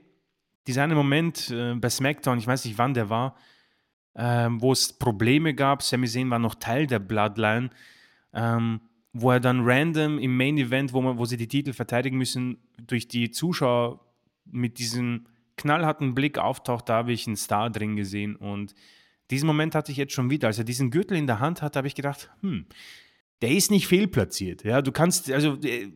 dieser eine Moment äh, bei SmackDown, ich weiß nicht wann der war, äh, wo es Probleme gab. Sami Zayn war noch Teil der Bloodline, ähm, wo er dann random im Main Event, wo, man, wo sie die Titel verteidigen müssen, durch die Zuschauer mit diesem knallharten Blick auftaucht. Da habe ich einen Star drin gesehen und diesen Moment hatte ich jetzt schon wieder. Als er diesen Gürtel in der Hand hatte, habe ich gedacht, hm, der ist nicht fehlplatziert. Ja, du kannst, also äh,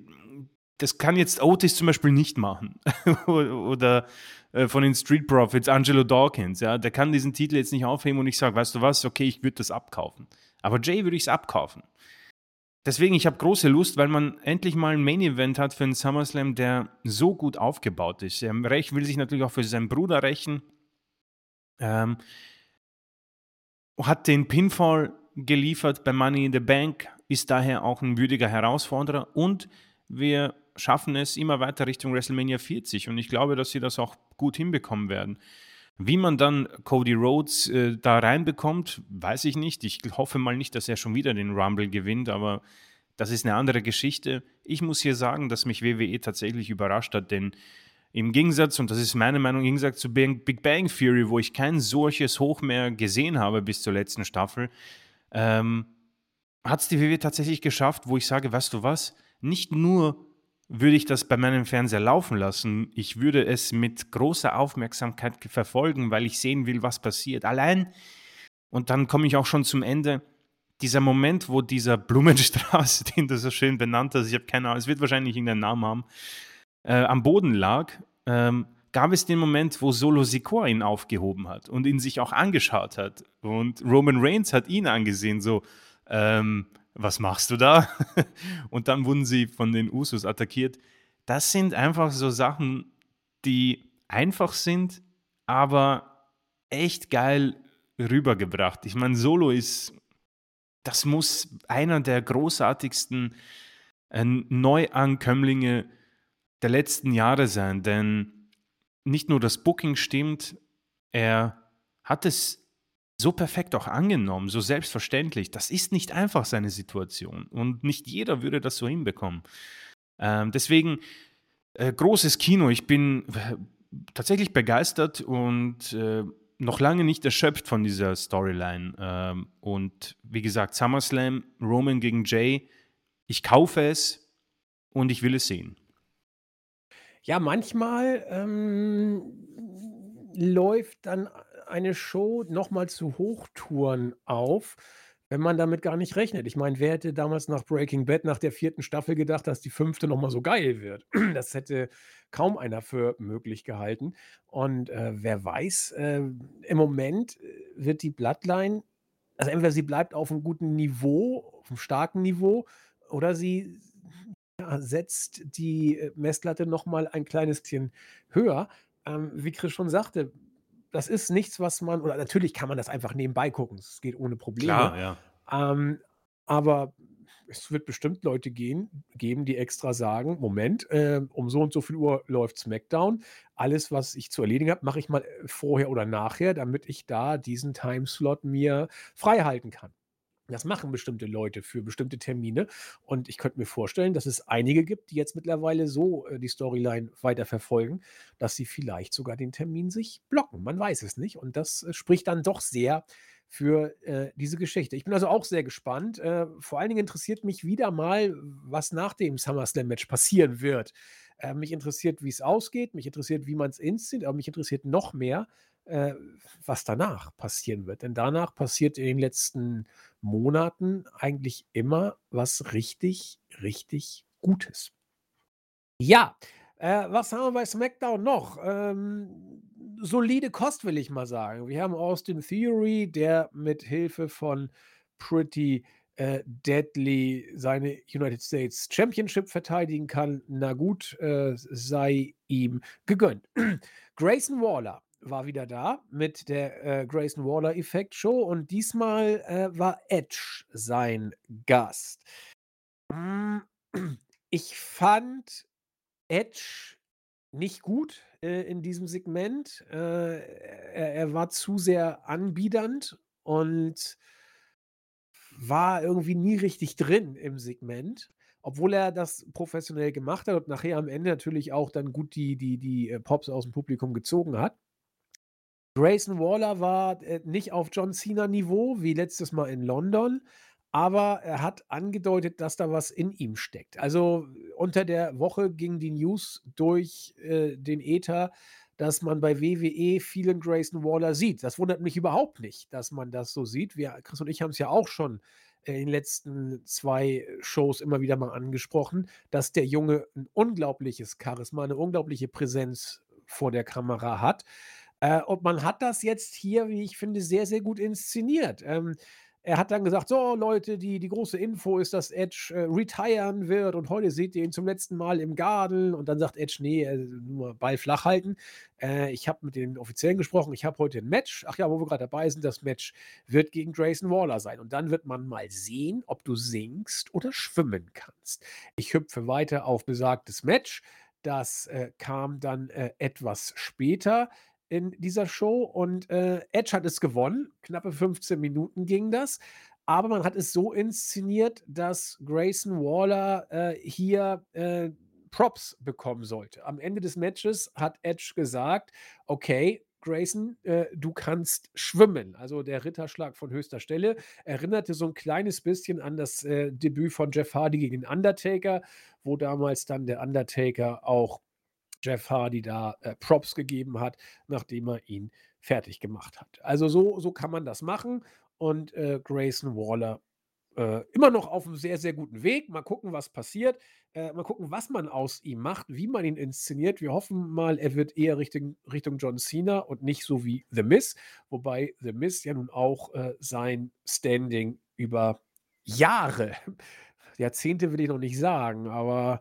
das kann jetzt Otis zum Beispiel nicht machen. Oder äh, von den Street Profits, Angelo Dawkins. Ja, der kann diesen Titel jetzt nicht aufheben und ich sage, weißt du was, okay, ich würde das abkaufen. Aber Jay würde ich es abkaufen. Deswegen, ich habe große Lust, weil man endlich mal ein Main Event hat für einen SummerSlam, der so gut aufgebaut ist. Er will sich natürlich auch für seinen Bruder rächen. Ähm, hat den Pinfall geliefert bei Money in the Bank, ist daher auch ein würdiger Herausforderer und wir schaffen es immer weiter Richtung WrestleMania 40 und ich glaube, dass sie das auch gut hinbekommen werden. Wie man dann Cody Rhodes äh, da reinbekommt, weiß ich nicht. Ich hoffe mal nicht, dass er schon wieder den Rumble gewinnt, aber das ist eine andere Geschichte. Ich muss hier sagen, dass mich WWE tatsächlich überrascht hat, denn im Gegensatz, und das ist meine Meinung, im Gegensatz zu Big Bang Theory, wo ich kein solches Hoch mehr gesehen habe bis zur letzten Staffel, ähm, hat es die WWE tatsächlich geschafft, wo ich sage, weißt du was, nicht nur würde ich das bei meinem Fernseher laufen lassen. Ich würde es mit großer Aufmerksamkeit verfolgen, weil ich sehen will, was passiert. Allein, und dann komme ich auch schon zum Ende, dieser Moment, wo dieser Blumenstraße, den du so schön benannt hast, ich habe keine Ahnung, es wird wahrscheinlich irgendeinen Namen haben, äh, am Boden lag, ähm, gab es den Moment, wo Solo Sikoa ihn aufgehoben hat und ihn sich auch angeschaut hat. Und Roman Reigns hat ihn angesehen, so, ähm, was machst du da? Und dann wurden sie von den Usos attackiert. Das sind einfach so Sachen, die einfach sind, aber echt geil rübergebracht. Ich meine, Solo ist, das muss einer der großartigsten äh, Neuankömmlinge der letzten Jahre sein, denn nicht nur das Booking stimmt, er hat es so perfekt auch angenommen, so selbstverständlich. Das ist nicht einfach seine Situation und nicht jeder würde das so hinbekommen. Ähm, deswegen äh, großes Kino. Ich bin äh, tatsächlich begeistert und äh, noch lange nicht erschöpft von dieser Storyline. Ähm, und wie gesagt, SummerSlam, Roman gegen Jay, ich kaufe es und ich will es sehen. Ja, manchmal ähm, läuft dann eine Show nochmal zu Hochtouren auf, wenn man damit gar nicht rechnet. Ich meine, wer hätte damals nach Breaking Bad, nach der vierten Staffel gedacht, dass die fünfte nochmal so geil wird? Das hätte kaum einer für möglich gehalten. Und äh, wer weiß, äh, im Moment äh, wird die Bloodline, also entweder sie bleibt auf einem guten Niveau, auf einem starken Niveau, oder sie setzt die, äh, Messlatte noch mal ein kleines bisschen höher. Ähm, wie Chris schon sagte, das ist nichts, was man oder natürlich kann man das einfach nebenbei gucken. Es geht ohne Probleme. Klar, ja. Ähm, aber es wird bestimmt Leute gehen geben, die extra sagen: „Moment, äh, um so und so viel Uhr läuft SmackDown. Alles, was ich zu erledigen habe, mache ich mal, äh, vorher oder nachher, damit ich da diesen Timeslot mir freihalten kann.“ Das machen bestimmte Leute für bestimmte Termine und ich könnte mir vorstellen, dass es einige gibt, die jetzt mittlerweile so, äh, die Storyline weiterverfolgen, dass sie vielleicht sogar den Termin sich blocken. Man weiß es nicht und das, äh, spricht dann doch sehr für, äh, diese Geschichte. Ich bin also auch sehr gespannt. Äh, vor allen Dingen interessiert mich wieder mal, was nach dem SummerSlam-Match passieren wird. Mich interessiert, wie es ausgeht, mich interessiert, wie man es inszeniert, aber mich interessiert noch mehr, äh, was danach passieren wird. Denn danach passiert in den letzten Monaten eigentlich immer was richtig, richtig Gutes. Ja, äh, was haben wir bei SmackDown noch? Ähm, solide Kost, will ich mal sagen. Wir haben Austin Theory, der mit Hilfe von Pretty, äh, Deadly seine United States Championship verteidigen kann. Na gut, äh, sei ihm gegönnt. Grayson Waller war wieder da mit der, äh, Grayson Waller Effekt Show und diesmal, äh, war Edge sein Gast. Hm, ich fand Edge nicht gut, äh, in diesem Segment. Äh, er er war zu sehr anbiedernd und war irgendwie nie richtig drin im Segment, obwohl er das professionell gemacht hat und nachher am Ende natürlich auch dann gut die die die, äh, Pops aus'm Publikum gezogen hat. Grayson Waller war, äh, nicht auf John Cena Niveau wie letztes Mal in London, aber er hat angedeutet, dass da was in ihm steckt. Also, unter der Woche ging die News durch, äh, den Äther, dass man bei WWE vielen Grayson Waller sieht. Das wundert mich überhaupt nicht, dass man das so sieht. Wir Chris und ich haben's ja auch schon, äh, in den letzten 2 Shows immer wieder mal angesprochen, dass der Junge 'n unglaubliches Charisma, 'ne unglaubliche Präsenz vor der Kamera hat. Äh, und man hat das jetzt hier, wie ich finde, sehr, sehr gut inszeniert. Ähm, er hat dann gesagt: „So Leute, die die große Info ist, dass Edge, äh, retiren wird und heute seht ihr ihn zum letzten Mal im Garden.“ Und dann sagt Edge: „Ne, äh, nur Ball flach halten. Äh, ich habe mit den Offiziellen gesprochen, ich habe heute 'n Match. Ach ja, wo wir grad dabei sind, das Match wird gegen Grayson Waller sein. Und dann wird man mal sehen, ob du singst oder schwimmen kannst.“ Ich hüpfe weiter auf besagtes Match. Das, äh, kam dann, äh, etwas später in dieser Show und, äh, Edge hat es gewonnen. Knappe 15 Minuten ging das, aber man hat es so inszeniert, dass Grayson Waller, äh, hier, äh, Props bekommen sollte. Am Ende des Matches hat Edge gesagt: „Okay, Grayson, äh, du kannst schwimmen.“ Also, der Ritterschlag von höchster Stelle erinnerte so 'n kleines bisschen an das, äh, Debüt von Jeff Hardy gegen den Undertaker, wo damals dann der Undertaker auch Jeff Hardy da, äh, Props gegeben hat, nachdem er ihn fertiggemacht hat. Also, so so kann man das machen und, äh, Grayson Waller, äh, immer noch auf'm sehr, sehr guten Weg. Mal gucken, was passiert. Äh, mal gucken, was man aus ihm macht, wie man ihn inszeniert. Wir hoffen mal, er wird eher Richtung Richtung John Cena und nicht so wie The Miz, wobei The Miz ja nun auch, äh, sein Standing über Jahre, Jahrzehnte will ich noch nicht sagen, aber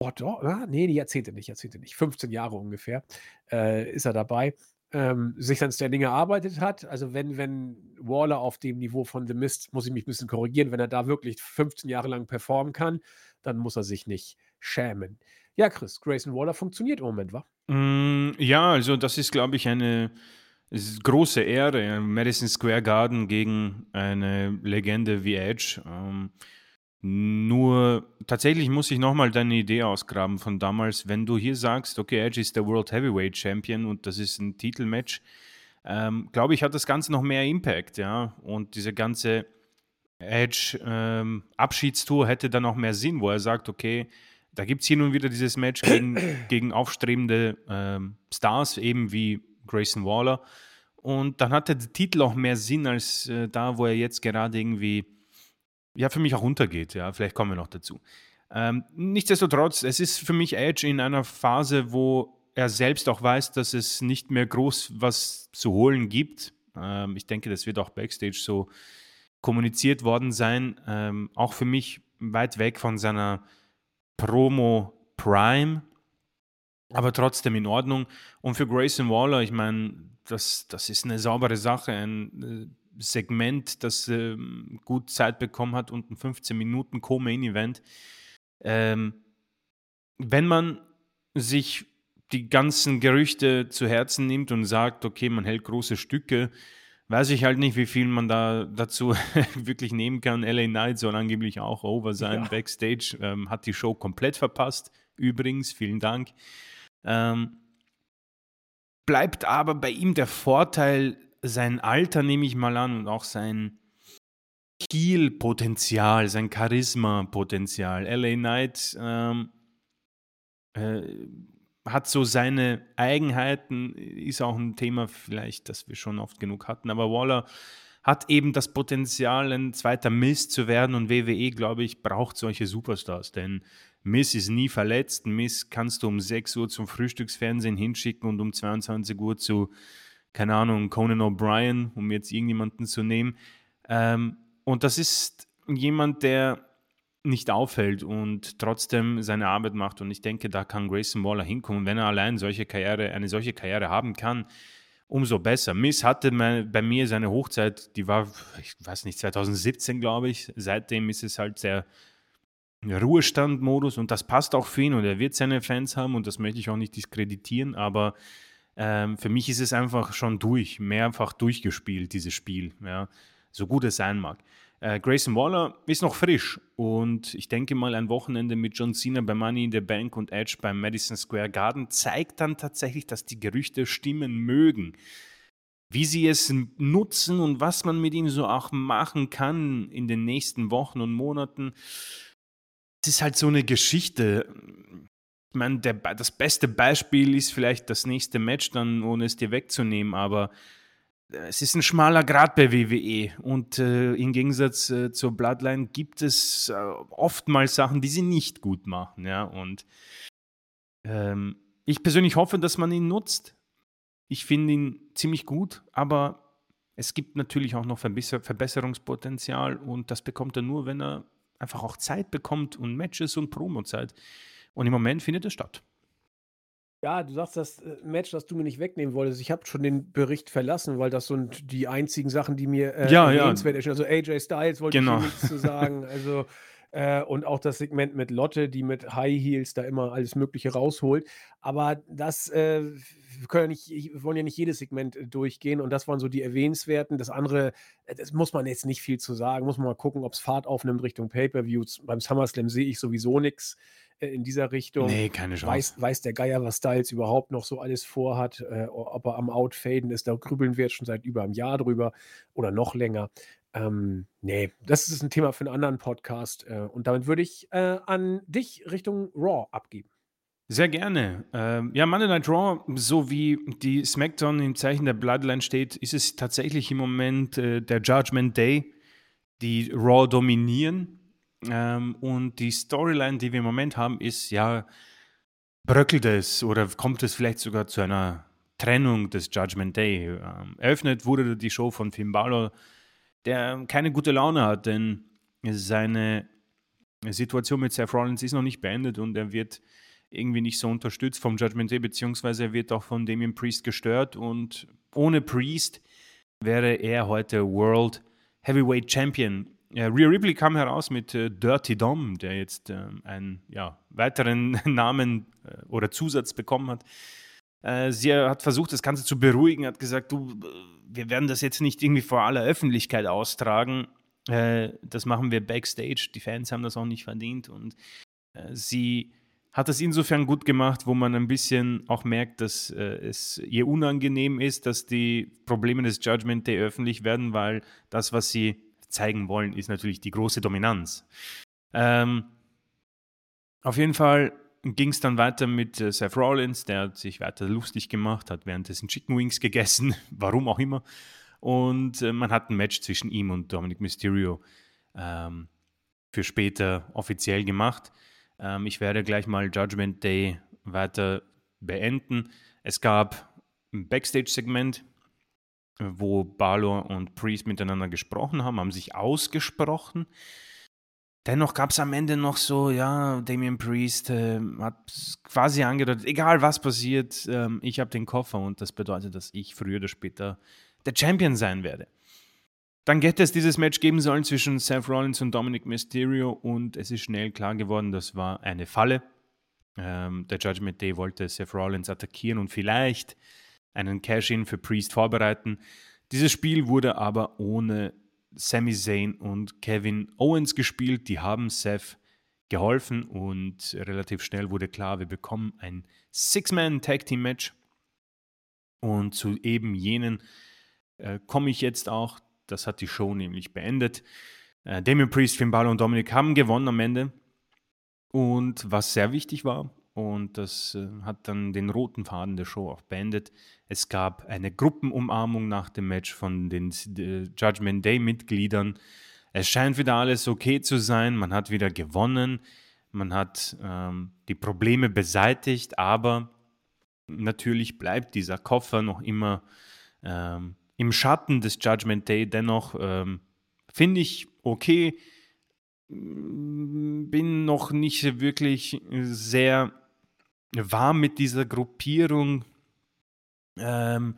Oh do ah, ne, die Jahrzehnte nicht Jahrzehnte nicht. 15 Jahre ungefähr, äh, ist er dabei, ähm, sich sein Standing erarbeitet hat. Also, wenn wenn Waller auf dem Niveau von The Miz muss ich mich 'n bisschen korrigieren, wenn er da wirklich 15 Jahre lang performen kann, dann muss er sich nicht schämen. Ja, Chris, Grayson Waller funktioniert im Moment, wa? Hm, ja, also, das ist, glaube ich, eine große Ehre Madison Square Garden gegen eine Legende wie Edge. Ähm, nur tatsächlich muss ich noch mal deine Idee ausgraben von damals. Wenn du hier sagst: „Okay, Edge ist der World Heavyweight Champion und das ist 'n Titelmatch“, ähm, glaube ich, hat das Ganze noch mehr Impact, ja? Und diese ganze Edge, ähm, Abschiedstour hätte dann auch mehr Sinn, wo er sagt: „Okay, da gibt's hin und wieder dieses Match gegen gegen aufstrebende, ähm, Stars, eben wie Grayson Waller.“ Und dann hat der Titel auch mehr Sinn als, äh, da, wo er jetzt gerade irgendwie ja, für mich auch untergeht, ja. Vielleicht kommen wir noch dazu. Ähm, nichtsdestotrotz, es ist für mich Edge in einer Phase, wo er selbst auch weiß, dass es nicht mehr groß was zu holen gibt. Ähm, ich denke, das wird auch Backstage so kommuniziert worden sein. Ähm, auch für mich weit weg von seiner Promo Prime, aber trotzdem in Ordnung. Und für Grayson Waller, ich meine, das, das ist eine saubere Sache, ein äh, Segment, das äh, gut Zeit bekommen hat und ein 15 Minuten Co-Main-Event. Ähm, wenn man sich die ganzen Gerüchte zu Herzen nimmt und sagt, okay, man hält große Stücke, weiß ich halt nicht, wie viel man da dazu wirklich nehmen kann. LA Knight soll angeblich auch over sein, ja. Backstage, ähm, hat die Show komplett verpasst. Übrigens, vielen Dank. Ähm, bleibt aber bei ihm der Vorteil, sein Alter nehme ich mal an und auch sein Kiel-Potenzial, sein Charisma-Potenzial. LA Knight ähm, äh, hat so seine Eigenheiten, ist auch ein Thema vielleicht, das wir schon oft genug hatten, aber Waller hat eben das Potenzial, ein zweiter Mist zu werden und WWE, glaube ich, braucht solche Superstars, denn Miss ist nie verletzt, Miss kannst du um 6 Uhr zum Frühstücksfernsehen hinschicken und um 22 Uhr zu, keine Ahnung, Conan O'Brien, um jetzt irgendjemanden zu nehmen. Ähm, und das ist jemand, der nicht auffällt und trotzdem seine Arbeit macht. Und ich denke, da kann Grayson Waller hinkommen. Wenn er allein solche Karriere, eine solche Karriere haben kann, umso besser. Miss hatte bei mir seine Hochzeit, die war, ich weiß nicht, 2017, glaube ich. Seitdem ist es halt sehr Ruhestandmodus und das passt auch für ihn und er wird seine Fans haben und das möchte ich auch nicht diskreditieren, aber ähm, für mich ist es einfach schon durch, mehrfach durchgespielt, dieses Spiel, ja, so gut es sein mag. Äh, Grayson Waller ist noch frisch und ich denke mal, ein Wochenende mit John Cena bei Money in the Bank und Edge beim Madison Square Garden zeigt dann tatsächlich, dass die Gerüchte stimmen mögen. Wie sie es nutzen und was man mit ihm so auch machen kann in den nächsten Wochen und Monaten, das ist halt so eine Geschichte. Meine, der, das beste Beispiel ist vielleicht das nächste Match, dann ohne es dir wegzunehmen, aber es ist ein schmaler Grad bei WWE und äh, im Gegensatz äh, zur Bloodline gibt es äh, oftmals Sachen, die sie nicht gut machen, ja, und ähm, ich persönlich hoffe, dass man ihn nutzt. Ich finde ihn ziemlich gut, aber es gibt natürlich auch noch Verbesser Verbesserungspotenzial und das bekommt er nur, wenn er einfach auch Zeit bekommt und Matches und Promo-Zeit. Und im Moment findet es statt. Ja, du sagst das äh, Match, das du mir nicht wegnehmen wolltest. Ich habe schon den Bericht verlassen, weil das sind die einzigen Sachen, die mir äh, ja, ja. Also AJ Styles wollte genau. ich nichts zu sagen. Also äh, und auch das Segment mit Lotte, die mit High Heels da immer alles Mögliche rausholt. Aber das äh, wir können ja nicht, wir wollen ja nicht jedes Segment äh, durchgehen und das waren so die erwähnenswerten. Das andere, äh, das muss man jetzt nicht viel zu sagen. Muss man mal gucken, ob es Fahrt aufnimmt Richtung Pay-Per-Views. Beim SummerSlam sehe ich sowieso nichts in dieser Richtung. Nee, keine Chance. Weiß, weiß der Geier, was Styles überhaupt noch so alles vorhat, äh, ob er am Outfaden ist, da grübeln wir jetzt schon seit über einem Jahr drüber oder noch länger. Ähm, nee, das ist ein Thema für einen anderen Podcast. Äh, und damit würde ich äh, an dich Richtung Raw abgeben. Sehr gerne. Ähm, ja, Monday Night Raw, so wie die SmackDown im Zeichen der Bloodline steht, ist es tatsächlich im Moment äh, der Judgment Day, die Raw dominieren. Ähm, und die Storyline, die wir im Moment haben, ist ja, bröckelt es oder kommt es vielleicht sogar zu einer Trennung des Judgment Day? Ähm, eröffnet wurde die Show von Finn Balor, der keine gute Laune hat, denn seine Situation mit Seth Rollins ist noch nicht beendet und er wird irgendwie nicht so unterstützt vom Judgment Day, beziehungsweise er wird auch von Damien Priest gestört und ohne Priest wäre er heute World Heavyweight Champion. Ja, Rhea Ripley kam heraus mit äh, Dirty Dom, der jetzt äh, einen ja, weiteren Namen äh, oder Zusatz bekommen hat. Äh, sie hat versucht, das Ganze zu beruhigen, hat gesagt, du, wir werden das jetzt nicht irgendwie vor aller Öffentlichkeit austragen. Äh, das machen wir backstage. Die Fans haben das auch nicht verdient. Und äh, sie hat es insofern gut gemacht, wo man ein bisschen auch merkt, dass es ihr unangenehm ist, dass die Probleme des Judgment Day öffentlich werden, weil das, was sie zeigen wollen, ist natürlich die große Dominanz. Ähm, auf jeden Fall ging es dann weiter mit äh, Seth Rollins, der hat sich weiter lustig gemacht, hat währenddessen Chicken Wings gegessen, warum auch immer. Und äh, man hat ein Match zwischen ihm und Dominic Mysterio ähm, für später offiziell gemacht. Ähm, ich werde gleich mal Judgment Day weiter beenden. Es gab ein Backstage-Segment, wo Balor und Priest miteinander gesprochen haben, haben sich ausgesprochen. Dennoch gab es am Ende noch so, ja, Damien Priest äh, hat quasi angedeutet, egal was passiert, ähm, ich habe den Koffer und das bedeutet, dass ich früher oder später der Champion sein werde. Dann hätte es dieses Match geben sollen zwischen Seth Rollins und Dominic Mysterio und es ist schnell klar geworden, das war eine Falle. Ähm, der Judgment Day wollte Seth Rollins attackieren und vielleicht einen Cash-In für Priest vorbereiten. Dieses Spiel wurde aber ohne Sami Zayn und Kevin Owens gespielt. Die haben Seth geholfen und relativ schnell wurde klar, wir bekommen ein Six-Man-Tag-Team-Match. Und zu eben jenen äh, komme ich jetzt auch. Das hat die Show nämlich beendet. Äh, Damien Priest, Finn Balor und Dominik haben gewonnen am Ende. Und was sehr wichtig war, und das äh, hat dann den roten Faden der Show auch beendet. Es gab eine Gruppenumarmung nach dem Match von den äh, Judgment Day-Mitgliedern. Es scheint wieder alles okay zu sein. Man hat wieder gewonnen. Man hat ähm, die Probleme beseitigt, aber natürlich bleibt dieser Koffer noch immer ähm, im Schatten des Judgment Day. Dennoch ähm, finde ich okay. Bin noch nicht wirklich sehr war mit dieser Gruppierung. Ähm,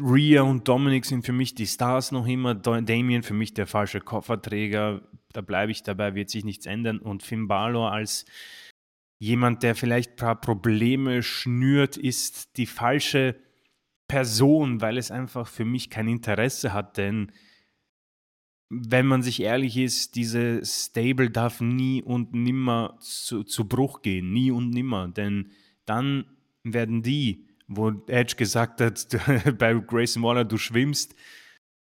Rhea und Dominic sind für mich die Stars noch immer. Damien für mich der falsche Kofferträger. Da bleibe ich dabei, wird sich nichts ändern. Und Finn Balor als jemand, der vielleicht ein paar Probleme schnürt, ist die falsche Person, weil es einfach für mich kein Interesse hat. Denn wenn man sich ehrlich ist, diese Stable darf nie und nimmer zu, zu Bruch gehen, nie und nimmer, denn dann werden die, wo Edge gesagt hat, bei Grayson Waller, du schwimmst,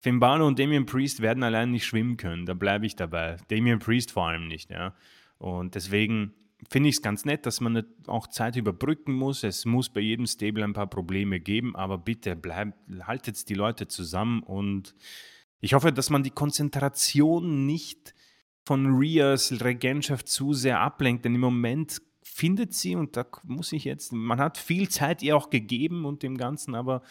Finn Balor und Damian Priest werden allein nicht schwimmen können, da bleibe ich dabei. Damian Priest vor allem nicht, ja. Und deswegen finde ich es ganz nett, dass man auch Zeit überbrücken muss. Es muss bei jedem Stable ein paar Probleme geben, aber bitte bleibt, haltet die Leute zusammen und ich hoffe, dass man die Konzentration nicht von Rias Regentschaft zu sehr ablenkt, denn im Moment findet sie, und da muss ich jetzt, man hat viel Zeit ihr auch gegeben und dem Ganzen, aber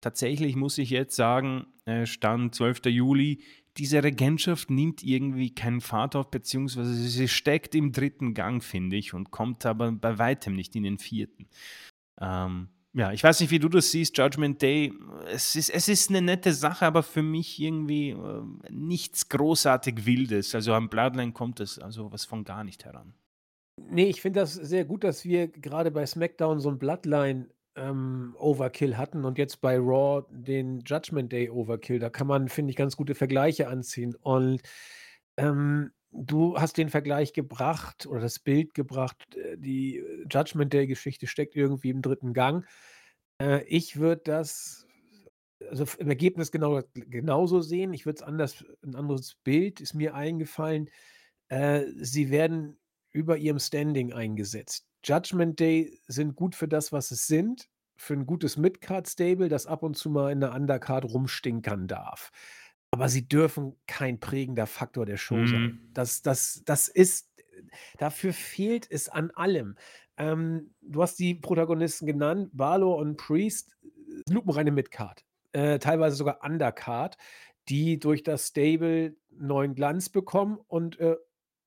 tatsächlich muss ich jetzt sagen, äh, Stand 12. Juli, diese Regentschaft nimmt irgendwie keinen Fahrt auf, beziehungsweise sie steckt im dritten Gang, finde ich, und kommt aber bei weitem nicht in den vierten. Ähm, ja, ich weiß nicht, wie du das siehst, Judgment Day. Es ist, es ist eine nette Sache, aber für mich irgendwie äh, nichts großartig Wildes. Also am Bloodline kommt es also was von gar nicht heran. Nee, ich finde das sehr gut, dass wir gerade bei SmackDown so ein Bloodline ähm, Overkill hatten und jetzt bei Raw den Judgment Day Overkill. Da kann man, finde ich, ganz gute Vergleiche anziehen. Und ähm, du hast den Vergleich gebracht oder das Bild gebracht, äh, die Judgment Day-Geschichte steckt irgendwie im dritten Gang. Äh, ich würde das also im Ergebnis genau genauso sehen. Ich würde es anders 'n anderes Bild ist mir eingefallen. Äh, sie werden über ihrem Standing eingesetzt. Judgment Day sind gut für das, was es sind, für ein gutes Midcard-Stable, das ab und zu mal in der Undercard rumstinkern darf. Aber sie dürfen kein prägender Faktor der Show sein. Mhm. Das das das ist dafür fehlt es an allem. Ähm, du hast die Protagonisten genannt, Balor und Priest, äh, lupenreine Midcard, äh, teilweise sogar Undercard, die durch das Stable neuen Glanz bekommen und, äh,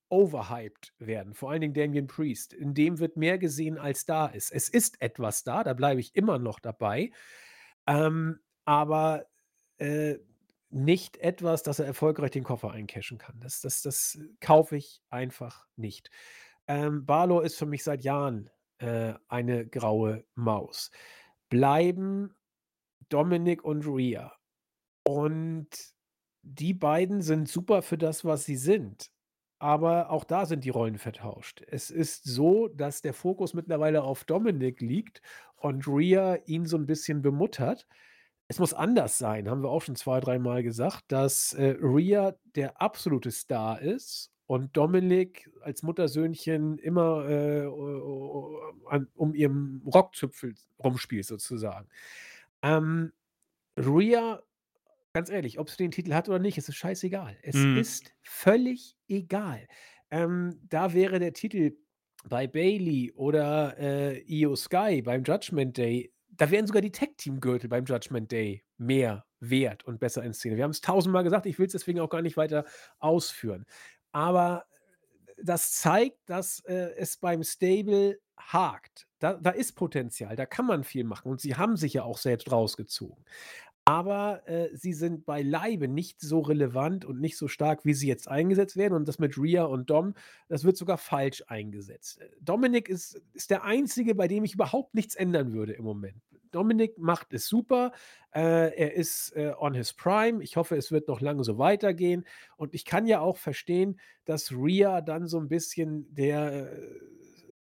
overhyped werden, vor allen Dingen Damien Priest. In dem wird mehr gesehen, als da ist. Es ist etwas da, da bleibe ich immer noch dabei, ähm, aber, äh nicht etwas, dass er erfolgreich den Koffer eincashen kann. Das das das kaufe ich einfach nicht. Ähm, Balor ist für mich seit Jahren, äh, eine graue Maus. Bleiben Dominik und Rhea. Und die beiden sind super für das, was sie sind. Aber auch da sind die Rollen vertauscht. Es ist so, dass der Fokus mittlerweile auf Dominik liegt und Rhea ihn so ein bisschen bemuttert. Es muss anders sein, haben wir auch schon zwei, dreimal gesagt, dass, äh, Rhea der absolute Star ist und Dominik als Muttersöhnchen immer, äh, an um ihren Rockzipfel rumspielt sozusagen. Ähm, Rhea, ganz ehrlich, ob sie den Titel hat oder nicht, es ist scheißegal. Es Mhm. ist völlig egal. Ähm, da wäre der Titel bei Bayley oder, äh, Io Sky beim Judgment Day da wären sogar die Tag-Team-Gürtel beim Judgment Day mehr wert und besser in Szene. Wir haben es tausendmal gesagt, ich will es deswegen auch gar nicht weiter ausführen. Aber das zeigt, dass, äh, es beim Stable hakt. Da da ist Potenzial, da kann man viel machen und sie haben sich ja auch selbst rausgezogen. Aber, äh, sie sind beileibe nicht so relevant und nicht so stark, wie sie jetzt eingesetzt werden und das mit Rhea und Dom, das wird sogar falsch eingesetzt. Äh, Dominik ist ist der Einzige, bei dem ich überhaupt nichts ändern würde im Moment. Dominik macht es super. Äh, er ist, äh, on his prime. Ich hoffe, es wird noch lange so weitergehen und ich kann ja auch verstehen, dass Rhea dann so 'n bisschen der, äh,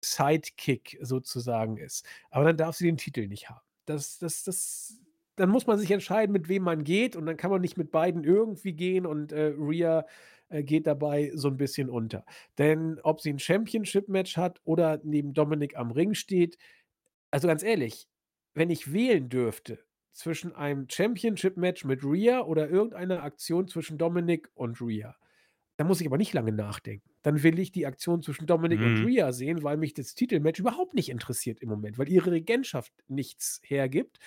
Sidekick sozusagen ist. Aber dann darf sie den Titel nicht haben. Das das das dann muss man sich entscheiden, mit wem man geht und dann kann man nicht mit beiden irgendwie gehen und, äh, Rhea, äh, geht dabei so 'n bisschen unter. Denn ob sie 'n Championship-Match hat oder neben Dominik am Ring steht also, ganz ehrlich, wenn ich wählen dürfte zwischen einem Championship-Match mit Rhea oder irgendeiner Aktion zwischen Dominik und Rhea, dann muss ich aber nicht lange nachdenken. Dann will ich die Aktion zwischen Dominik und Mhm. Rhea sehen, weil mich das Titelmatch überhaupt nicht interessiert im Moment, weil ihre Regentschaft nichts hergibt,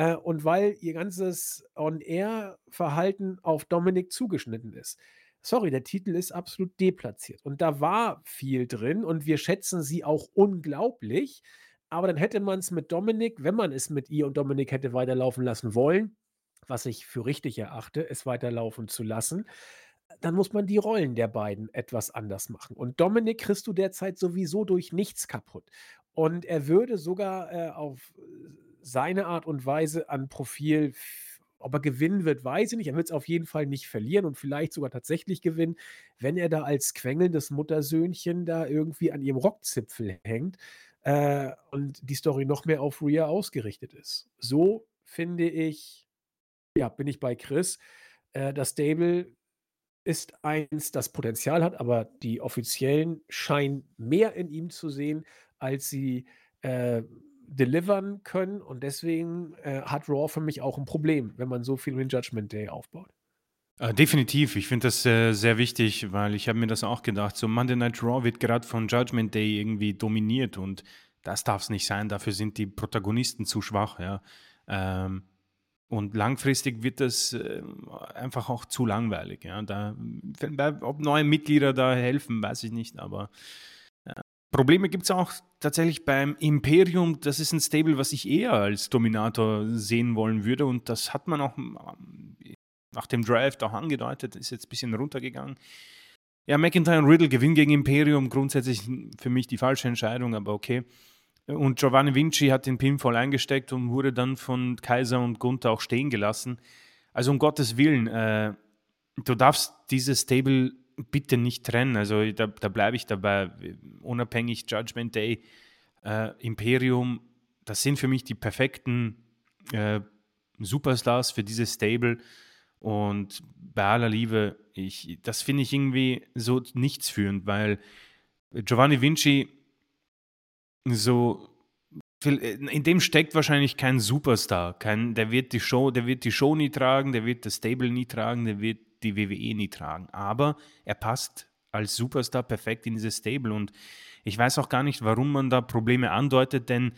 äh, und weil ihr ganzes On-Air-Verhalten auf Dominik zugeschnitten ist. Sorry, der Titel ist absolut deplatziert und da war viel drin und wir schätzen sie auch unglaublich, aber dann hätte man's mit Dominik wenn man es mit ihr und Dominik hätte weiterlaufen lassen wollen, was ich für richtig erachte, es weiterlaufen zu lassen, dann muss man die Rollen der beiden etwas anders machen. Und Dominik kriegst du derzeit sowieso durch nichts kaputt. Und er würde sogar, äh, auf, äh, seine Art und Weise an Profil ob er gewinnen wird, weiß ich nicht. Er wird's auf jeden Fall nicht verlieren und vielleicht sogar tatsächlich gewinnen, wenn er da als quengelndes Muttersöhnchen da irgendwie an ihrem Rockzipfel hängt, äh, und die Story noch mehr auf Rhea ausgerichtet ist. So finde ich ja, bin ich bei Chris. Äh, das Stable ist eins, das Potenzial hat, aber die Offiziellen scheinen mehr in ihm zu sehen, als sie, äh, delivern können und deswegen, äh, hat Raw für mich auch 'n Problem, wenn man so viel um Judgment Day aufbaut. Äh, definitiv. Ich finde das, äh, sehr wichtig, weil ich habe mir das auch gedacht, so Monday Night Raw wird grad von Judgment Day irgendwie dominiert und das darf's nicht sein. Dafür sind die Protagonisten zu schwach, ja. Ähm, und langfristig wird das, äh, einfach auch zu langweilig, ja. Da ob neue Mitglieder da helfen, weiß ich nicht, aber, Probleme gibt's auch tatsächlich beim Imperium. Das ist 'n Stable, was ich eher als Dominator sehen wollen würde und das hat man auch, hm, ähm, nach dem Draft auch angedeutet, ist jetzt bisschen runtergegangen. Ja, McIntyre und Riddle gewinnen gegen Imperium, grundsätzlich, für mich die falsche Entscheidung, aber okay. Und Giovanni Vinci hat den Pinfall eingesteckt und wurde dann von Kaiser und Gunther auch stehen gelassen. Also, um Gottes Willen, äh, du darfst dieses Stable bitte nicht trennen. Also, da da bleibe ich dabei. Unabhängig Judgment Day, äh, Imperium, das sind für mich die perfekten, äh, Superstars für dieses Stable und bei aller Liebe, ich das finde ich irgendwie so nichtsführend, weil Giovanni Vinci so in dem steckt wahrscheinlich kein Superstar, kein der wird die Show der wird die Show nie tragen, der wird das Stable nie tragen, der wird die WWE nie tragen. Aber er passt als Superstar perfekt in dieses Stable und ich weiß auch gar nicht, warum man da Probleme andeutet, denn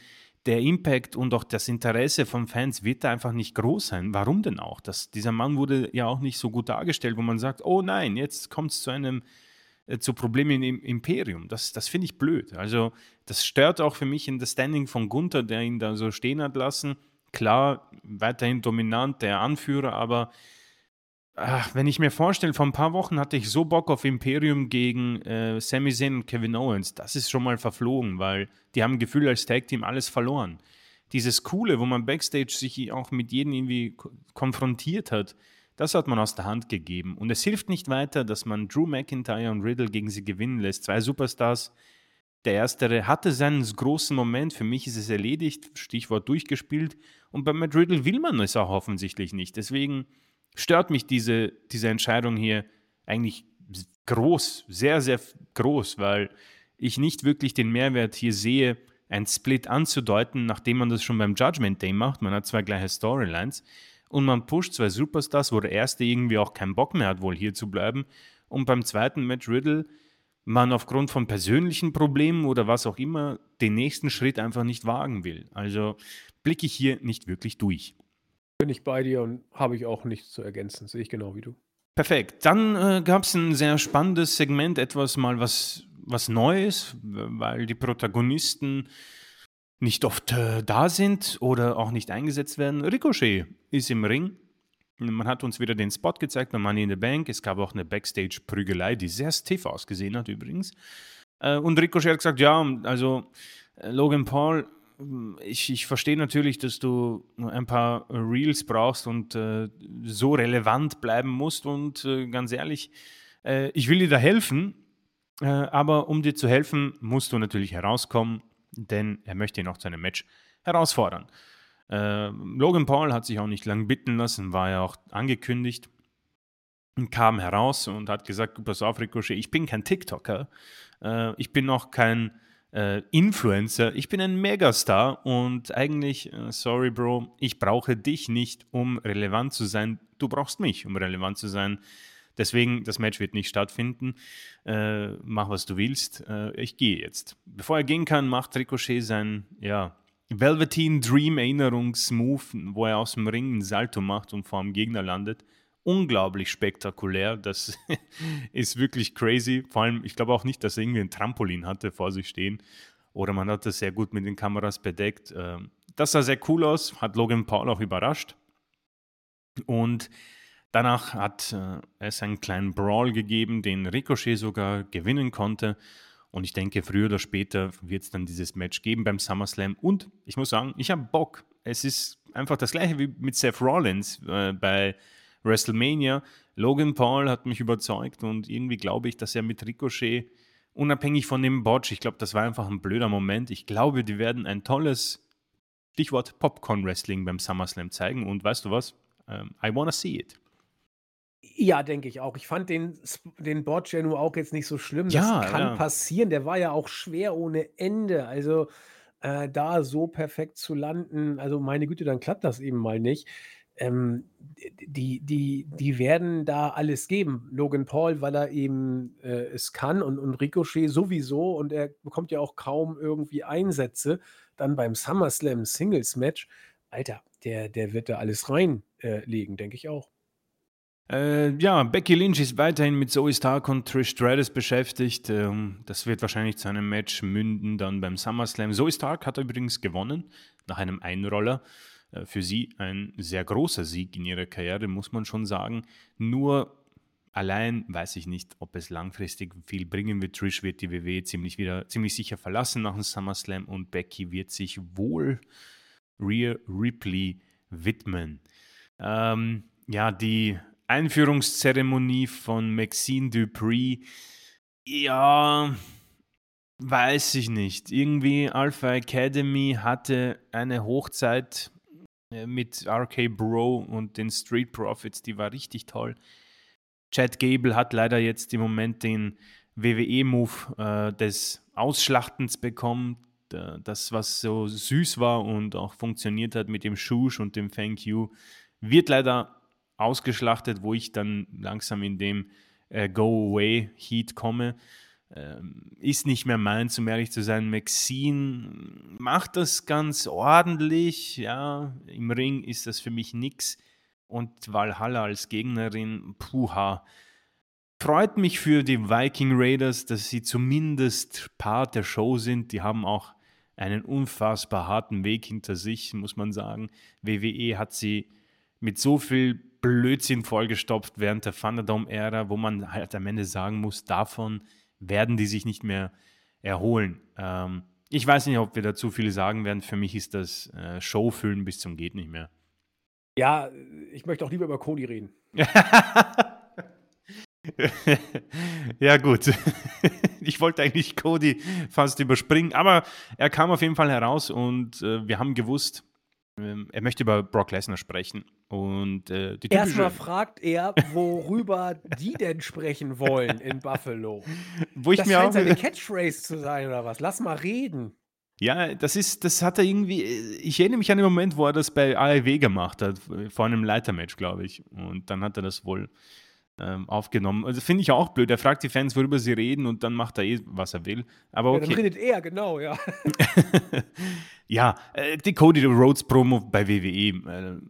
der Impact und auch das Interesse von Fans wird da einfach nicht groß sein. Warum denn auch? Das dieser Mann wurde ja auch nicht so gut dargestellt, wo man sagt: „Oh nein, jetzt kommt's zu einem äh, zu Problemen im Imperium.“ Das das finde ich blöd. Also, das stört auch für mich in das Standing von Gunther, der ihn da so stehen hat lassen. Klar, weiterhin dominant, der Anführer, aber, ach, wenn ich mir vorstelle, vor 'n paar Wochen hatte ich so Bock auf Imperium gegen, äh, Sami Zayn und Kevin Owens. Das ist schon mal verflogen, weil die haben gefühlt als Tag-Team alles verloren. Dieses Coole, wo man Backstage sich auch mit jedem irgendwie ko konfrontiert hat, das hat man aus der Hand gegeben. Und es hilft nicht weiter, dass man Drew McIntyre und Riddle gegen sie gewinnen lässt. 2 Superstars. Der Erstere hatte seinen großen Moment. Für mich ist es erledigt, Stichwort durchgespielt. Und bei Matt Riddle will man es auch offensichtlich nicht. Deswegen stört mich diese diese Entscheidung hier eigentlich groß, sehr, sehr groß, weil ich nicht wirklich den Mehrwert hier sehe, ein Split anzudeuten, nachdem man das schon beim Judgment Day macht. Man hat 2 gleiche Storylines und man pusht 2 Superstars, wo der Erste irgendwie auch keinen Bock mehr hat, wohl hier zu bleiben. Und beim 2. Matt Riddle man aufgrund von persönlichen Problemen oder was auch immer den nächsten Schritt einfach nicht wagen will. Also, blicke ich hier nicht wirklich durch. Bin ich bei dir und habe ich auch nichts zu ergänzen. Sehe ich genau wie du. Perfekt. Dann äh, gab es ein sehr spannendes Segment, etwas mal was, was Neues, weil die Protagonisten nicht oft äh, da sind oder auch nicht eingesetzt werden. Ricochet ist im Ring. Man hat uns wieder den Spot gezeigt bei Money in the Bank. Es gab auch eine Backstage-Prügelei, die sehr stiff ausgesehen hat übrigens. Äh, und Ricochet hat gesagt, ja, also äh, Logan Paul ich, ich verstehe natürlich, dass du ein paar Reels brauchst und äh, so relevant bleiben musst. Und äh, ganz ehrlich, äh, ich will dir da helfen, äh, aber um dir zu helfen, musst du natürlich herauskommen, denn er möchte ihn auch zu einem Match herausfordern. Äh, Logan Paul hat sich auch nicht lang bitten lassen, war ja auch angekündigt kam heraus und hat gesagt, pass auf, Ricochet, ich bin kein TikToker, äh, ich bin auch kein äh, Influencer. Ich bin ein Megastar und eigentlich, äh, sorry Bro, ich brauche dich nicht, um relevant zu sein. Du brauchst mich, um relevant zu sein. Deswegen, das Match wird nicht stattfinden. Äh, mach, was du willst. Äh, ich gehe jetzt. Bevor er gehen kann, macht Ricochet sein, ja, Velveteen Dream Erinnerungsmove, wo er aus dem Ring einen Salto macht und vor dem Gegner landet unglaublich spektakulär. Das ist wirklich crazy. Vor allem, ich glaube auch nicht, dass er irgendwie ein Trampolin hatte vor sich stehen. Oder man hat das sehr gut mit den Kameras bedeckt. Ähm, das sah sehr cool aus, hat Logan Paul auch überrascht. Und danach hat äh, es einen kleinen Brawl gegeben, den Ricochet sogar gewinnen konnte. Und ich denke, früher oder später wird es dann dieses Match geben beim SummerSlam. Und ich muss sagen, ich habe Bock. Es ist einfach das gleiche wie mit Seth Rollins äh, bei WrestleMania. Logan Paul hat mich überzeugt und irgendwie glaube ich, dass er mit Ricochet, unabhängig von dem Botch, ich glaube, das war einfach ein blöder Moment. Ich glaube, die werden ein tolles Stichwort Popcorn Wrestling beim SummerSlam zeigen und weißt du was? Um, ähm, I wanna see it. Ja, denke ich auch. Ich fand den, den Botch ja nur auch jetzt nicht so schlimm. Ja, das kann ja. passieren. Der war ja auch schwer ohne Ende. Also äh, da so perfekt zu landen, also meine Güte, dann klappt das eben mal nicht ähm, die, die, die werden da alles geben. Logan Paul, weil er eben äh, es kann und, und Ricochet sowieso und er bekommt ja auch kaum irgendwie Einsätze. Dann beim SummerSlam Singles Match, Alter, der, der wird da alles reinlegen, äh, denke ich auch. Äh, ja, Becky Lynch ist weiterhin mit Zoe Stark und Trish Stratus beschäftigt. Ähm, das wird wahrscheinlich zu einem Match münden dann beim SummerSlam. Zoe Stark hat übrigens gewonnen nach einem Einroller. Äh, für sie ein sehr großer Sieg in ihrer Karriere, muss man schon sagen. Nur allein weiß ich nicht, ob es langfristig viel bringen wird. Trish wird die WWE ziemlich, wieder, ziemlich sicher verlassen nach dem SummerSlam und Becky wird sich wohl Rhea Ripley widmen. Ähm, ja, die Einführungszeremonie von Maxine Dupree, ja, weiß ich nicht. Irgendwie Alpha Academy hatte eine Hochzeit mit RK Bro und den Street Profits, die war richtig toll. Chad Gable hat leider jetzt im Moment den WWE-Move äh, des Ausschlachtens bekommen. Das, was so süß war und auch funktioniert hat mit dem Shush und dem Thank You, wird leider ausgeschlachtet, wo ich dann langsam in dem äh, Go-Away-Heat komme. Ähm, ist nicht mehr meins, um ehrlich zu sein. Maxine macht das ganz ordentlich. Ja, im Ring ist das für mich nix. Und Valhalla als Gegnerin, puha. Freut mich für die Viking Raiders, dass sie zumindest Part der Show sind. Die haben auch einen unfassbar harten Weg hinter sich, muss man sagen. WWE hat sie mit so viel Blödsinn vollgestopft während der Thunderdome-Ära, wo man halt am Ende sagen muss, davon werden die sich nicht mehr erholen. Ähm, ich weiß nicht, ob wir dazu viel sagen werden. Für mich ist das äh, Showfüllen bis zum geht nicht mehr. Ja, ich möchte auch lieber über Cody reden. ja, gut. ich wollte eigentlich Cody fast überspringen, aber er kam auf jeden Fall heraus und äh, wir haben gewusst, er möchte über Brock Lesnar sprechen. Und äh, die Erstmal fragt er, worüber die denn sprechen wollen in Buffalo. Wo ich das mir scheint auch seine Catchphrase zu sein oder was? Lass mal reden. Ja, das ist, das hat er irgendwie. Ich erinnere mich an den Moment, wo er das bei AEW gemacht hat, vor einem Leitermatch, glaube ich. Und dann hat er das wohl ähm, aufgenommen. Also finde ich auch blöd. Er fragt die Fans, worüber sie reden und dann macht er eh, was er will. Aber okay. Ja, dann redet er, genau, ja. ja, äh, die Cody Rhodes Promo bei WWE. Äh,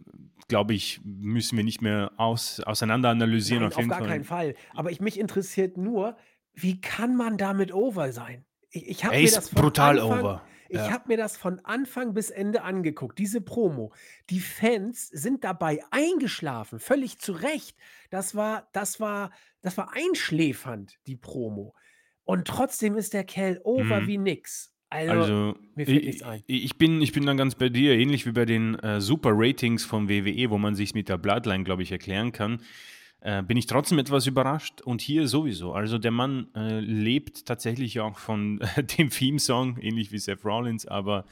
glaube ich, müssen wir nicht mehr aus, auseinander analysieren. Nein, Auf auf gar Fall. keinen Fall. Aber ich mich interessiert nur, wie kann man damit over sein? Ich, ich habe Er mir das ist von brutal Anfang, over. ich Ja. habe mir das von Anfang bis Ende angeguckt, diese Promo. Die Fans sind dabei eingeschlafen, völlig zu Recht. Das war, das war, das war einschläfernd, die Promo. Und trotzdem ist der Kerl over Mhm. wie nix. Also, Also, ich, ich, bin, ich bin dann ganz bei dir, ähnlich wie bei den äh, Super-Ratings von WWE, wo man sich mit der Bloodline, glaube ich, erklären kann. Äh, bin ich trotzdem etwas überrascht und hier sowieso. Also der Mann äh, lebt tatsächlich auch von äh, dem Theme-Song, ähnlich wie Seth Rollins, aber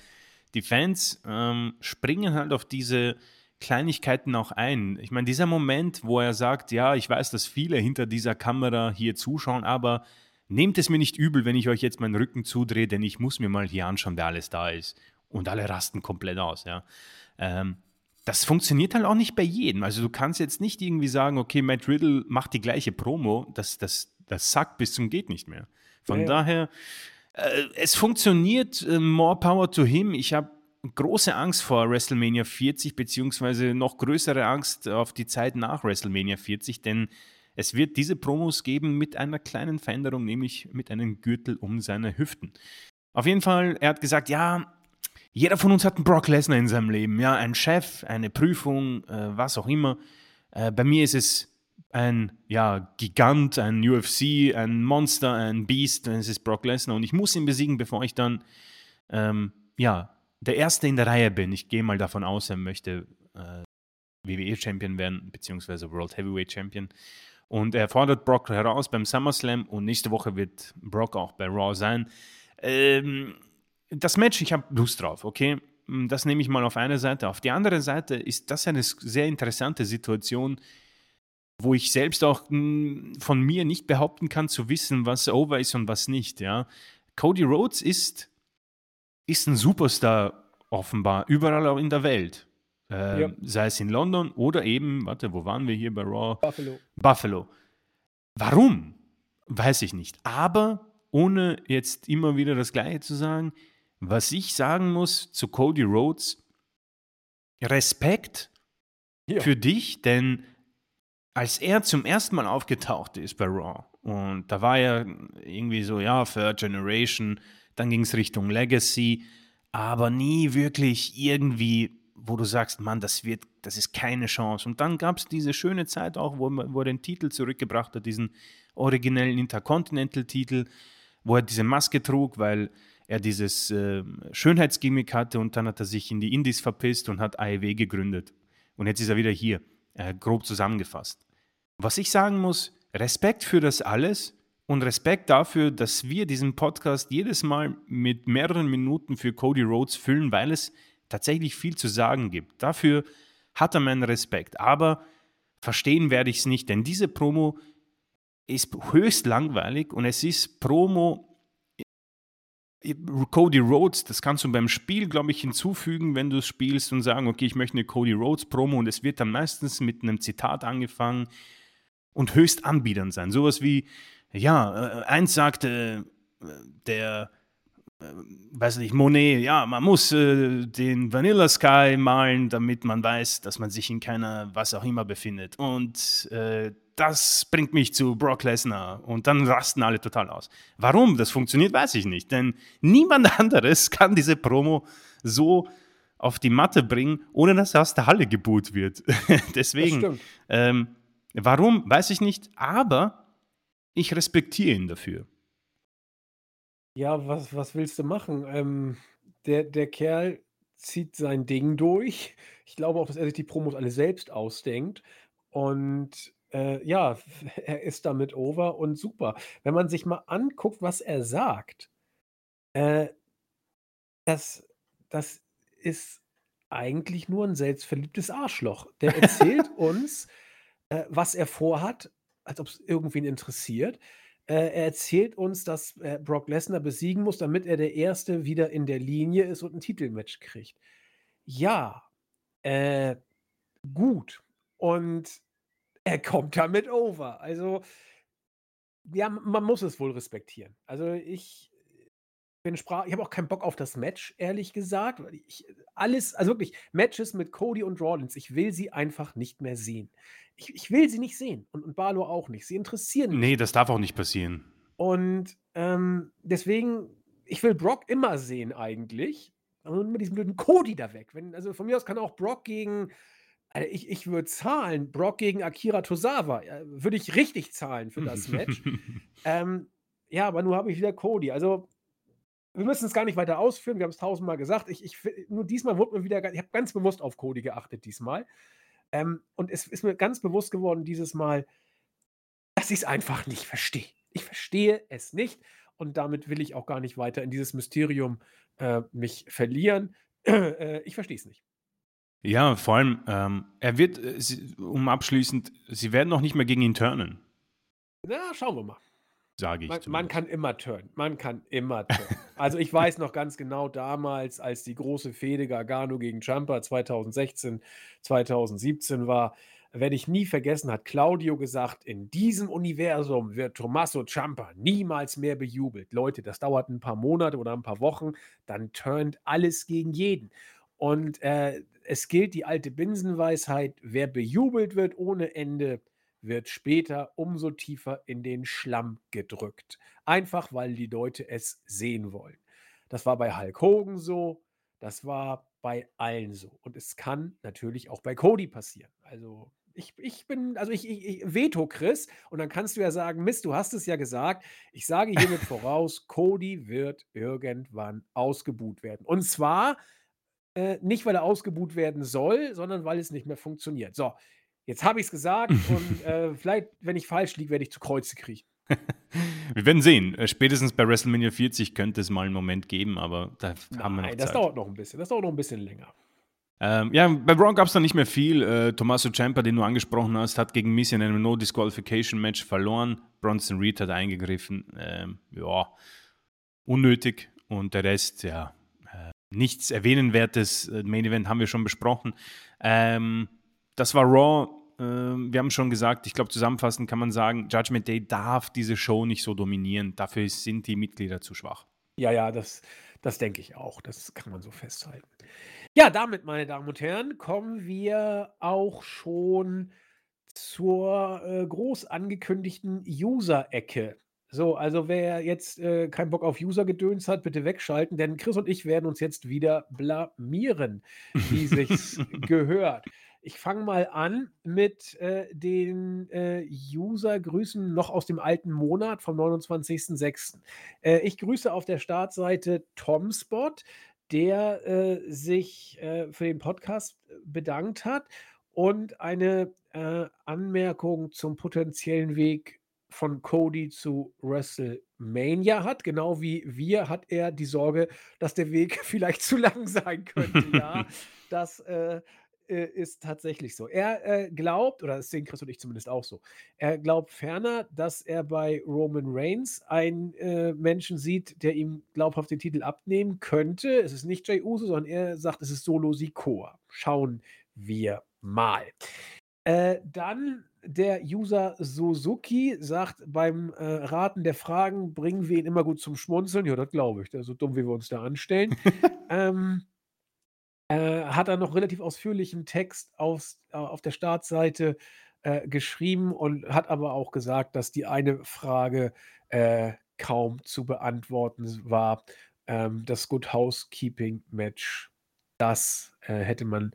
die Fans ähm, springen halt auf diese Kleinigkeiten auch ein. Ich meine, dieser Moment, wo er sagt, ja, ich weiß, dass viele hinter dieser Kamera hier zuschauen, aber nehmt es mir nicht übel, wenn ich euch jetzt meinen Rücken zudrehe, denn ich muss mir mal hier anschauen, wer alles da ist. Und alle rasten komplett aus, ja. Ähm, das funktioniert halt auch nicht bei jedem. Also du kannst jetzt nicht irgendwie sagen, okay, Matt Riddle macht die gleiche Promo, das, das, das sackt bis zum geht nicht mehr. Von Ja, daher, äh, es funktioniert, äh, more power to him. Ich habe große Angst vor WrestleMania 40, beziehungsweise noch größere Angst auf die Zeit nach WrestleMania 40, denn es wird diese Promos geben mit einer kleinen Veränderung, nämlich mit einem Gürtel um seine Hüften. Auf jeden Fall, er hat gesagt, ja, jeder von uns hat einen Brock Lesnar in seinem Leben, ja, ein Chef, eine Prüfung, äh, was auch immer. Äh, bei mir ist es ein ja, Gigant, ein UFC, ein Monster, ein Beast, es ist Brock Lesnar und ich muss ihn besiegen, bevor ich dann ähm, ja, der Erste in der Reihe bin. Ich gehe mal davon aus, er möchte äh, WWE-Champion werden, beziehungsweise World Heavyweight Champion. Und er fordert Brock heraus beim SummerSlam und nächste Woche wird Brock auch bei Raw sein. Ähm, das Match, ich habe Lust drauf, okay? Das nehme ich mal auf eine Seite. Auf die andere Seite ist das eine sehr interessante Situation, wo ich selbst auch mh, von mir nicht behaupten kann, zu wissen, was over ist und was nicht, ja. Cody Rhodes ist, ist ein Superstar offenbar, überall auch in der Welt. Äh, Ja. Sei es in London oder eben, warte, wo waren wir hier bei Raw? Buffalo. Buffalo. Warum? Weiß ich nicht. Aber ohne jetzt immer wieder das Gleiche zu sagen, was ich sagen muss zu Cody Rhodes, Respekt Ja. für dich, denn als er zum ersten Mal aufgetaucht ist bei Raw, und da war er irgendwie so, ja, Third Generation, dann ging es Richtung Legacy, aber nie wirklich irgendwie, wo du sagst, Mann, das wird, das ist keine Chance. Und dann gab es diese schöne Zeit auch, wo, wo er den Titel zurückgebracht hat, diesen originellen Intercontinental-Titel, wo er diese Maske trug, weil er dieses äh, Schönheitsgimmick hatte und dann hat er sich in die Indies verpisst und hat AEW gegründet. Und jetzt ist er wieder hier, äh, grob zusammengefasst. Was ich sagen muss, Respekt für das alles und Respekt dafür, dass wir diesen Podcast jedes Mal mit mehreren Minuten für Cody Rhodes füllen, weil es tatsächlich viel zu sagen gibt. Dafür hat er meinen Respekt. Aber verstehen werde ich es nicht, denn diese Promo ist höchst langweilig und es ist Promo Cody Rhodes, das kannst du beim Spiel, glaube ich, hinzufügen, wenn du es spielst und sagen, okay, ich möchte eine Cody Rhodes Promo und es wird dann meistens mit einem Zitat angefangen und höchst anbiedernd sein. Sowas wie, ja, äh, eins sagte äh, der, äh, weiß nicht, Monet, ja, man muss äh, den Vanilla Sky malen, damit man weiß, dass man sich in keiner was auch immer befindet. Und äh, das bringt mich zu Brock Lesnar. Und dann rasten alle total aus. Warum das funktioniert, weiß ich nicht. Denn niemand anderes kann diese Promo so auf die Matte bringen, ohne dass er aus der Halle geboot wird. Deswegen, ähm, warum, weiß ich nicht, aber ich respektiere ihn dafür. Ja, was, was willst du machen? Ähm, der, der Kerl zieht sein Ding durch. Ich glaube auch, dass er sich die Promos alle selbst ausdenkt. Und äh, ja, er ist damit over und super. Wenn man sich mal anguckt, was er sagt, äh, das, das ist eigentlich nur ein selbstverliebtes Arschloch. Der erzählt uns, äh, was er vorhat, als ob es irgendwen interessiert. Äh, er erzählt uns, dass äh, Brock Lesnar besiegen muss, damit er der Erste wieder in der Linie ist und ein Titelmatch kriegt. Ja, äh, gut. Und er kommt damit over. Also, ja, man muss es wohl respektieren. Also ich bin sprach ich habe auch keinen Bock auf das Match, ehrlich gesagt, ich alles also wirklich, Matches mit Cody und Rollins, ich will sie einfach nicht mehr sehen. Ich ich will sie nicht sehen und und Balor auch nicht. Sie interessieren mich Ne, das darf auch nicht passieren. Und, ähm, deswegen ich will Brock immer sehen eigentlich, aber immer diesen blöden Cody da weg. Wenn also von mir aus kann auch Brock gegen Alter, ich ich würde zahlen, Brock gegen Akira Tozawa, äh, würde ich richtig zahlen für das Match. Ähm, ja, aber nur habe ich wieder Cody. Also, wir müssen es gar nicht weiter ausführen, wir haben's tausendmal gesagt. Ich ich nur diesmal wurde mir wieder ich habe ganz bewusst auf Cody geachtet diesmal. Ähm, und es ist mir ganz bewusst geworden dieses Mal, dass ich's einfach nicht verstehe. Ich verstehe es nicht und damit will ich auch gar nicht weiter in dieses Mysterium, äh, mich verlieren. Äh, ich verstehe es nicht. Ja, vor allem, ähm, er wird, äh, sie um abschließend sie werden auch nicht mehr gegen ihn turnen. Na, schauen wir mal. Sage ich Man man kann immer turnen. Man kann immer turnen. Also, ich weiß noch ganz genau damals, als die große Fehde Gargano gegen Ciampa 2016, 2017 war, werde ich nie vergessen, hat Claudio gesagt: „In diesem Universum wird Tommaso Ciampa niemals mehr bejubelt.“ Leute, das dauert 'n paar Monate oder 'n paar Wochen, dann turnt alles gegen jeden. Und, äh, es gilt die alte Binsenweisheit: Wer bejubelt wird ohne Ende, wird später umso tiefer in den Schlamm gedrückt. Einfach, weil die Leute es sehen wollen. Das war bei Hulk Hogan so, das war bei allen so. Und es kann natürlich auch bei Cody passieren. Also, ich ich bin also, ich ich ich Veto, Chris, und dann kannst du ja sagen: „Mist, du hast es ja gesagt.“ Ich sage hiermit voraus, Cody wird irgendwann ausgebuht werden. Und zwar, äh, nicht, weil er ausgebuht werden soll, sondern weil es nicht mehr funktioniert. So, jetzt habe ich's gesagt und, äh, vielleicht, wenn ich falsch liege, werde ich zu Kreuze kriechen. Wir werden sehen. Äh, spätestens bei WrestleMania 40 könnte es mal 'n Moment geben, aber da f haben wir noch Nein, das Zeit. dauert noch 'n bisschen. Das dauert noch 'n bisschen länger. Ähm, ja, bei Raw gab's dann nicht mehr viel. Äh, Tommaso Ciampa, den du angesprochen hast, hat gegen Miz in einem No-Disqualification-Match verloren. Bronson Reed hat eingegriffen. Ähm, ja, unnötig und der Rest, ja, äh, nichts Erwähnenswertes. Äh, Main Event haben wir schon besprochen. Ähm, das war Raw. Ähm, wir haben schon gesagt, ich glaube, zusammenfassend kann man sagen, Judgment Day darf diese Show nicht so dominieren. Dafür sind die Mitglieder zu schwach. Ja, ja, das das denke ich auch. Das kann man so festhalten. Ja, damit, meine Damen und Herren, kommen wir auch schon zur, äh, groß angekündigten User-Ecke. So, also, wer jetzt, äh, keinen Bock auf User-Gedöns hat, bitte wegschalten, denn Chris und ich werden uns jetzt wieder blamieren, wie sich's gehört. Ich fange mal an mit, äh, den, äh, User-Grüßen noch aus dem alten Monat vom 29.06. Äh, ich grüße auf der Startseite Tomspot, der, äh, sich, äh, für den Podcast, äh, bedankt hat und eine, äh, Anmerkung zum potenziellen Weg von Cody zu WrestleMania hat. Genau wie wir hat er die Sorge, dass der Weg vielleicht zu lang sein könnte. Ja, das, äh, ist tatsächlich so. Er, äh, glaubt, oder das sehen Chris und ich zumindest auch so, er glaubt ferner, dass er bei Roman Reigns einen, äh, Menschen sieht, der ihm glaubhaft den Titel abnehmen könnte. Es ist nicht Jey Uso, sondern er sagt, es ist Solo Sikoa. Schauen wir mal. Äh, dann der User Suzuki sagt: „Beim, äh, Raten der Fragen bringen wir ihn immer gut zum Schmunzeln.“ Ja, das glaube ich, so dumm, wie wir uns da anstellen. Ähm äh, hat er noch relativ ausführlichen Text aufs äh, auf der Startseite, äh, geschrieben und hat aber auch gesagt, dass die eine Frage, äh, kaum zu beantworten war. Ähm, das Good Housekeeping Match, das, äh, hätte man,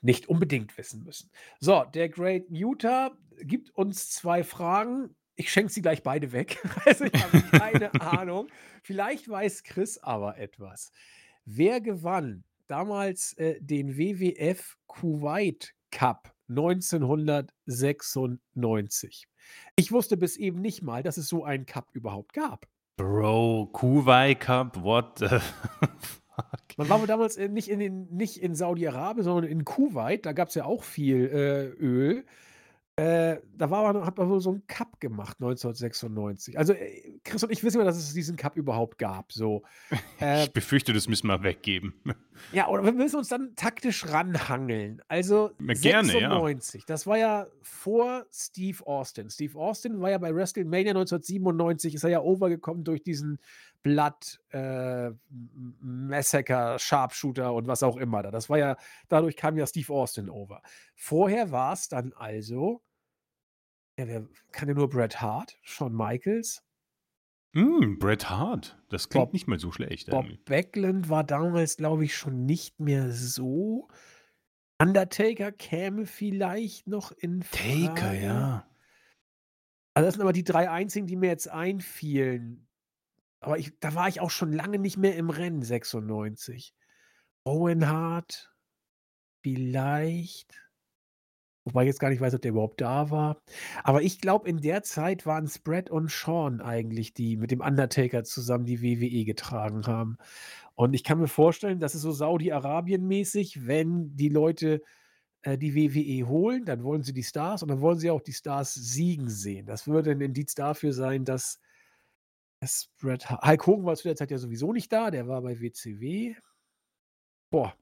nicht unbedingt wissen müssen. So, der Great Muta gibt uns 2 Fragen. Ich schenke sie gleich beide weg. Also, ich habe keine Ahnung. Vielleicht weiß Chris aber etwas. Wer gewann damals, äh, den WWF Kuwait Cup 1996? Ich wusste bis eben nicht mal, dass es so einen Cup überhaupt gab. Bro, Kuwait Cup, what the fuck? Man war wohl damals, äh, nicht in den nicht in Saudi-Arabien, sondern in Kuwait. Da gab's ja auch viel, äh, Öl. Äh, da war man hat man wohl so 'n Cup gemacht 1996. Also, äh, Chris und ich wissen ja, dass es diesen Cup überhaupt gab, so. Äh, Ich befürchte, das müssen wir weggeben. ja, oder wir müssen uns dann taktisch ranhangeln. Also Ja, gerne, ja. 96, das war ja vor Steve Austin. Steve Austin war ja bei WrestleMania 1997, ist er ja overgekommen durch diesen Blood äh, Massacre, Sharpshooter und was auch immer da. Das war ja, dadurch kam ja Steve Austin over. Vorher war es dann also, ja, wer kann ja nur Bret Hart, Shawn Michaels, Hm, Bret Hart. Das klingt Bob- nicht mal so schlecht Bob eigentlich. Backlund war damals, glaube ich, schon nicht mehr so. Undertaker käme vielleicht noch in Taker, Frage. ja. Also das sind aber die drei einzigen, die mir jetzt einfielen. Aber ich, da war ich auch schon lange nicht mehr im Rennen, 96. Owen Hart, vielleicht. Wobei ich jetzt gar nicht weiß, ob der überhaupt da war. Aber ich glaube, in der Zeit waren Brett und Sean eigentlich, die mit dem Undertaker zusammen die WWE getragen haben. Und ich kann mir vorstellen, das ist so Saudi-Arabien-mäßig, wenn die Leute äh, die WWE holen, dann wollen sie die Stars und dann wollen sie auch die Stars siegen sehen. Das würde ein Indiz dafür sein, dass Hart. Hulk Hogan war zu der Zeit ja sowieso nicht da, der war bei WCW. Boah.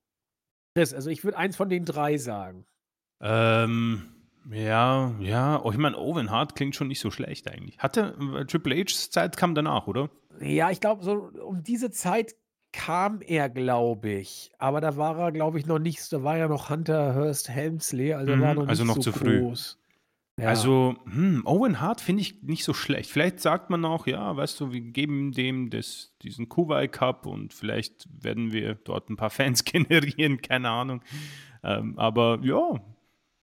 Chris, also ich würde eins von den drei sagen. Ähm, ja, ja. Oh, ich meine, Owen Hart klingt schon nicht so schlecht eigentlich. Hatte äh, Triple H's Zeit kam danach, oder? Ja, ich glaube, so um diese Zeit kam er, glaube ich. Aber da war er, glaube ich, noch nicht, da war ja noch Hunter Hurst Helmsley, also er war Mhm, noch also nicht noch so zu früh. groß. Ja. Also, hm, Owen Hart finde ich nicht so schlecht. Vielleicht sagt man auch, ja, weißt du, wir geben dem das, diesen Kuwait Cup und vielleicht werden wir dort ein paar Fans generieren, keine Ahnung. Ähm, aber ja,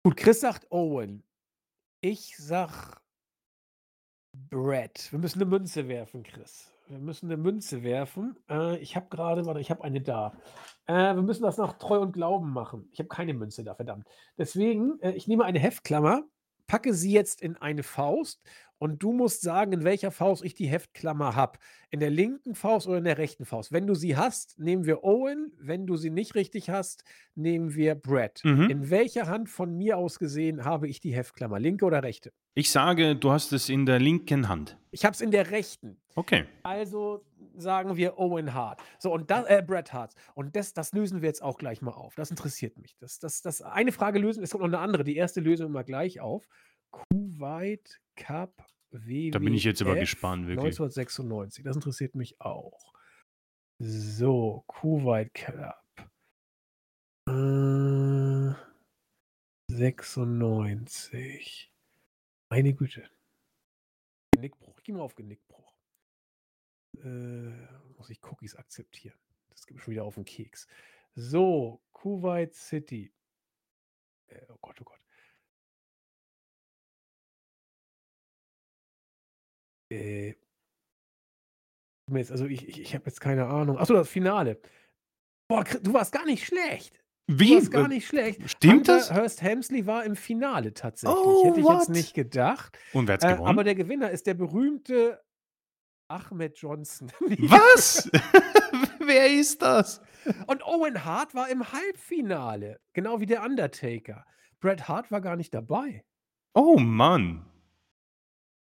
Gut, Chris sagt Owen. Ich sag Brett. Wir müssen eine Münze werfen, Chris. Wir müssen eine Münze werfen. Äh, ich habe gerade, warte, ich habe eine da. Äh, wir müssen das nach Treu und Glauben machen. Ich habe keine Münze da, verdammt. Deswegen, äh, ich nehme eine Heftklammer, packe sie jetzt in eine Faust und du musst sagen, in welcher Faust ich die Heftklammer habe. In der linken Faust oder in der rechten Faust. Wenn du sie hast, nehmen wir Owen. Wenn du sie nicht richtig hast, nehmen wir Brett. Mhm. In welcher Hand von mir aus gesehen habe ich die Heftklammer? Linke oder rechte? ich sage, du hast es in der linken Hand. Ich habe es in der rechten. Okay. Also sagen wir Owen Hart. So, und das, äh, Bret Hart. Und das, das lösen wir jetzt auch gleich mal auf. Das interessiert mich. Das, das, das eine Frage lösen, es kommt noch eine andere. Die erste lösen wir mal gleich auf. Kuwait Cup WWF Da bin ich jetzt aber gespannt, wirklich. 1996. Das interessiert mich auch. So, Kuwait Cup. Äh, 96. Meine Güte. Genickbruch. Ich gehe mal auf Genickbruch. Äh, muss ich Cookies akzeptieren. Das gibt mir schon wieder auf den Keks. So, Kuwait City. Äh, oh Gott, oh Gott. Äh, also ich, ich, ich habe jetzt keine Ahnung. Achso, das Finale. Boah, du warst gar nicht schlecht. Du Wie? warst gar nicht schlecht. Stimmt Hunter das? Hurst Helmsley war im Finale tatsächlich. Oh, Hätte ich what? jetzt nicht gedacht. Und wer hat's Äh, gewonnen? aber der Gewinner ist der berühmte Ahmed Johnson. Was? wer ist das? Und Owen Hart war im Halbfinale. Genau wie der Undertaker. Bret Hart war gar nicht dabei. Oh Mann.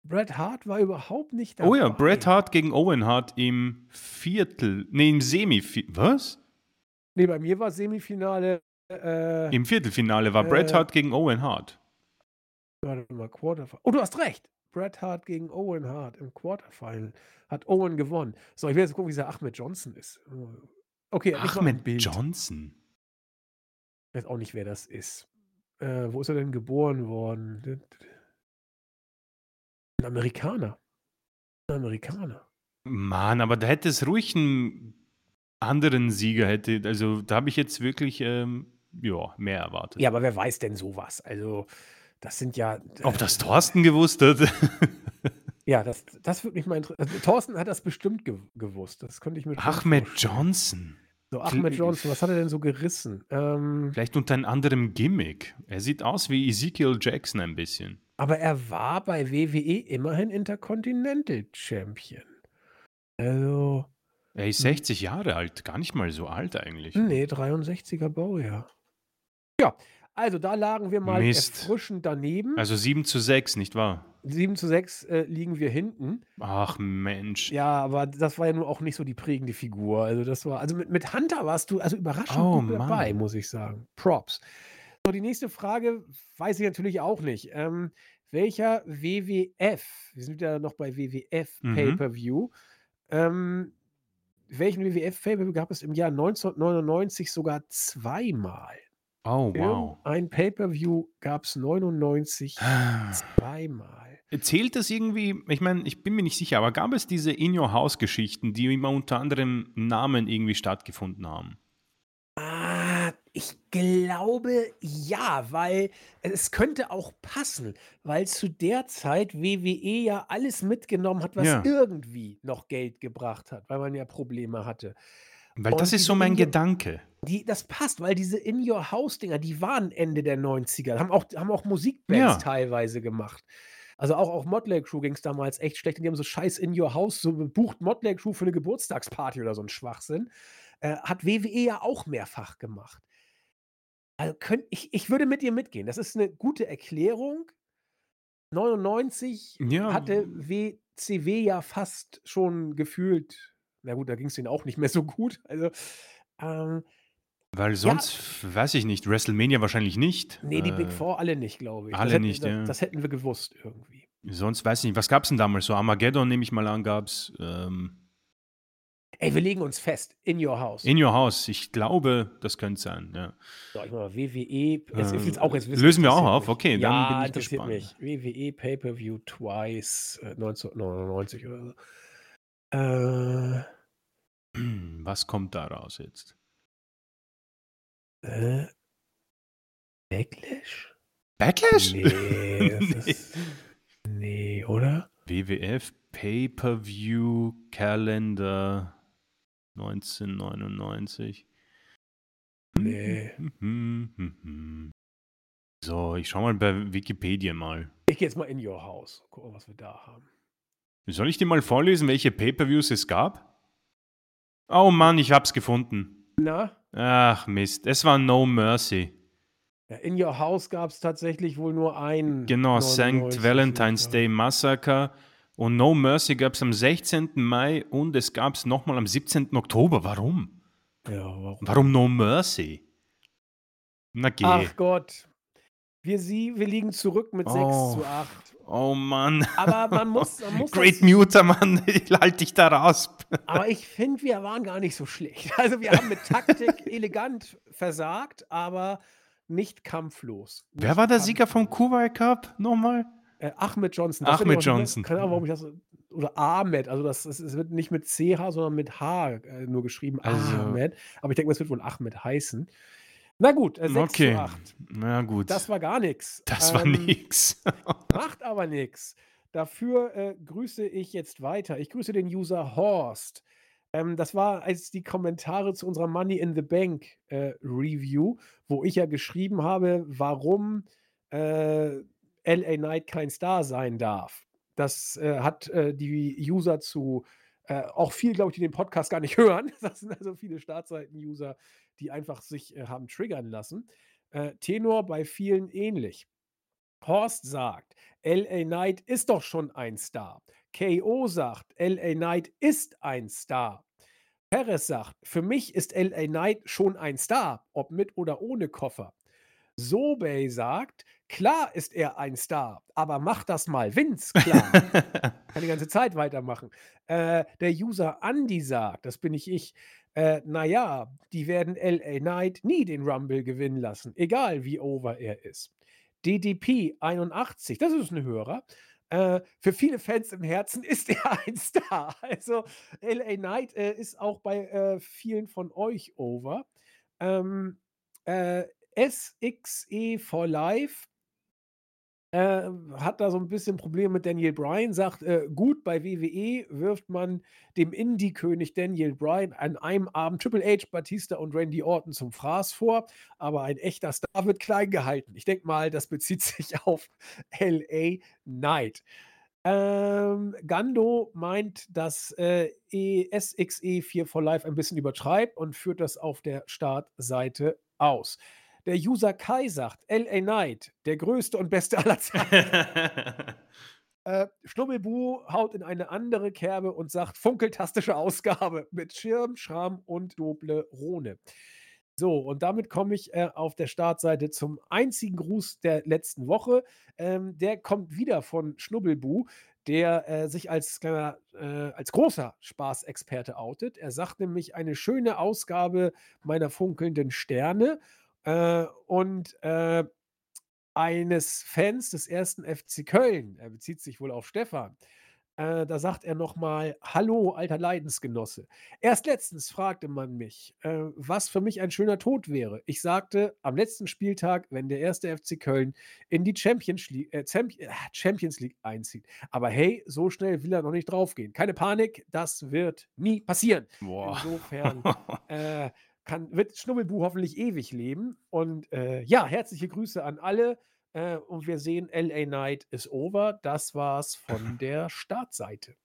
Bret Hart war überhaupt nicht dabei. Oh ja, Bret Hart gegen Owen Hart im Viertel, nee, im Semifinale. Was? Nee, bei mir war Semifinale. Äh, Im Viertelfinale war Bret Äh, Hart gegen Owen Hart. warte mal, Quarterfinal. Oh, du hast recht. Bret Hart gegen Owen Hart im Quarterfinal. Hat Owen gewonnen. So, ich will jetzt gucken, wie dieser Ahmed Johnson ist. Okay, Ahmed. Johnson. Ich weiß auch nicht, wer das ist. Äh, wo ist er denn geboren worden? Ein Amerikaner. Ein Amerikaner. Mann, aber da hätte es ruhig einen anderen Sieger hätte. Also da habe ich jetzt wirklich ähm, ja, mehr erwartet. Ja, aber wer weiß denn sowas? Also, das sind ja. Ob das Thorsten gewusst hat? Ja, das, das würde mich mal interessieren. Also, Thorsten hat das bestimmt ge gewusst. Das könnte ich mir Ahmed. Johnson. So, Ahmed Johnson, was hat er denn so gerissen? Ähm, Vielleicht unter einem anderen Gimmick. Er sieht aus wie Ezekiel Jackson ein bisschen. Aber er war bei WWE immerhin Intercontinental Champion. Also, Er ist 60 Jahre alt, gar nicht mal so alt eigentlich. nee, 63er Baujahr. Ja, Also, da lagen wir mal Mist. erfrischend daneben. Also 7:6, nicht wahr? 7:6, äh, liegen wir hinten. Ach Mensch. Ja, aber das war ja nun auch nicht so die prägende Figur. Also, das war also, mit mit Hunter warst du also überraschend Oh gut dabei, Mann. muss ich sagen. Props. So, die nächste Frage weiß ich natürlich auch nicht. Ähm, welcher WWF wir sind ja noch bei WWF Mhm. Pay-per-View, ähm, welchen WWF Pay-per-View gab es im Jahr 1999 sogar zweimal? Oh, wow. Irgendein Pay-per-View gab's 99 zweimal. Zählt das irgendwie ich meine, ich bin mir nicht sicher, aber gab es diese In Your House Geschichten, die immer unter anderem Namen irgendwie stattgefunden haben? Ich glaube, ja, weil es könnte auch passen, weil zu der Zeit WWE ja alles mitgenommen hat, was Ja. irgendwie noch Geld gebracht hat, weil man ja Probleme hatte. Weil das Und ist so mein Gedanke. die das passt, weil diese In Your House Dinger, die waren Ende der 90er, haben auch haben auch Musikbands Ja. teilweise gemacht. Also, auch auch Mötley Crüe ging's damals echt schlecht und die haben so scheiß In Your House so gebucht Mötley Crüe für 'ne Geburtstagsparty oder so 'n Schwachsinn. Äh, hat WWE ja auch mehrfach gemacht. Also, könnt ich ich würde mit dir mitgehen. Das ist 'ne gute Erklärung. 99 Ja. hatte WCW ja fast schon gefühlt na gut, da ging's denen auch nicht mehr so gut. Also, ähm Weil ja. sonst weiß ich nicht, WrestleMania wahrscheinlich nicht. Ne, die Big Äh, 4 alle nicht, glaube ich. Das alle hätten nicht, da ja. das hätten wir gewusst irgendwie. Sonst weiß ich nicht, was gab's denn damals so? Armageddon, nehme ich mal an, gab's, ähm Ey, wir legen uns fest, In Your House. In Your House. Ich glaube, das könnte sein, ja. So, ich mache mal WWE es ich will's Äh, auch jetzt wissen, lösen wir auch auf? mich. Okay, dann Ja, bin ich interessiert gespannt. mich. WWE Pay-per-View twice, äh, 1999 oder so. Äh Was kommt da raus jetzt? Äh Backlash? Backlash? Ne, das Ne. ist ne, oder? WWF Pay-per-View Kalender 1999. Ne. So, ich schaue mal bei Wikipedia mal. Ich gehe jetzt mal In Your House. Gucken, was wir da haben. Soll ich dir mal vorlesen, welche Pay-per-Views es gab? Oh Mann, ich habe es gefunden. Na? Ach Mist, es war No Mercy. Ja, In Your House gab's tatsächlich wohl nur ein Genau, St. 99, Valentine's. Day Massacre und No Mercy gab's am 16. Mai und es gab's noch mal am 17. Oktober. Warum? Ja, warum? Warum No Mercy? Na geh. Ach Gott. Wir sie wir liegen zurück mit Oh. 6:8. Oh Mann. Aber man muss man muss Great Muter, Mann, ich halte dich da raus. aber ich finde, wir waren gar nicht so schlecht. Also, wir haben mit Taktik elegant versagt, aber nicht kampflos. Wer Nicht war der Sieger vom kampflos. Kuwait Cup nochmal? Äh, Ahmed Johnson. Das Ahmed Johnson. Keine Ahnung, warum ich das oder Ahmed, also das es es wird nicht mit CH, sondern mit H, äh, nur geschrieben, Also Ahmed. Aber ich denke es wird wohl Ahmed heißen. Na gut, äh, 6:8. Okay. Na gut. Das war gar nix. Das war Ähm, nix. Macht aber nix. Dafür, äh, grüße ich jetzt weiter. Ich grüße den User Horst. Ähm, das war als die Kommentare zu unserer Money in the Bank, äh, Review, wo ich ja geschrieben habe, warum, äh, LA Knight kein Star sein darf. Das, äh, hat, äh, die User zu äh, auch viel, glaube ich, die den Podcast gar nicht hören. Das sind also viele Startseiten-User, die einfach sich, äh, haben triggern lassen. Äh, Tenor bei vielen ähnlich. Horst sagt: „LA Knight ist doch schon ein Star.“ KO sagt: „LA Knight ist ein Star.“ Perez sagt: „Für mich ist LA Knight schon ein Star, ob mit oder ohne Koffer.“ Sobey sagt: „Klar ist er ein Star, aber mach das mal Vince klar.“ Kann die ganze Zeit weitermachen. Äh, der User Andy sagt, das bin nicht ich, äh, na ja, die werden LA Knight nie den Rumble gewinnen lassen, egal wie over er ist. DDP 81, das ist 'n Hörer. Äh, für viele Fans im Herzen ist er ein Star. Also, LA Knight, äh, ist auch bei, äh, vielen von euch over. Ähm, äh, SXE for Life äh, hat da so 'n bisschen Probleme mit Daniel Bryan, sagt, äh: „Gut, bei WWE wirft man dem Indie-König Daniel Bryan an einem Abend Triple H, Batista und Randy Orton zum Fraß vor, aber ein echter Star wird klein gehalten.“ Ich denke mal, das bezieht sich auf LA Knight. Ähm, Gando meint, dass, äh, E SXE 4 for Life ein bisschen übertreibt und führt das auf der Startseite aus. Der User Kai sagt, LA Knight, der größte und beste aller Zeiten. äh, Schnubbelbu haut in eine andere Kerbe und sagt, funkeltastische Ausgabe mit Schirm, Schram und Doble Rone. So, und damit komme ich äh, auf der Startseite zum einzigen Gruß der letzten Woche. Ähm, der kommt wieder von Schnubbelbu, der äh, sich als, kleiner, äh, als großer Spaßexperte outet. Er sagt nämlich eine schöne Ausgabe meiner funkelnden Sterne äh, und äh, eines Fans des ersten FC Köln. Er bezieht sich wohl auf Stefan. Äh, da sagt er nochmal: „Hallo, alter Leidensgenosse. Erst letztens fragte man mich, äh, was für mich ein schöner Tod wäre. Ich sagte, am letzten Spieltag, wenn der erste FC Köln in die Champions Lea äh, äh, Champions League einzieht. Aber hey, so schnell will er noch nicht draufgehen. Keine Panik, das wird nie passieren.“ Boah. Insofern, äh, kann wird Schnubbelbu hoffentlich ewig leben und, äh, ja, herzliche Grüße an alle. Äh, und wir sehen, LA Knight is over. Das war's von der Startseite.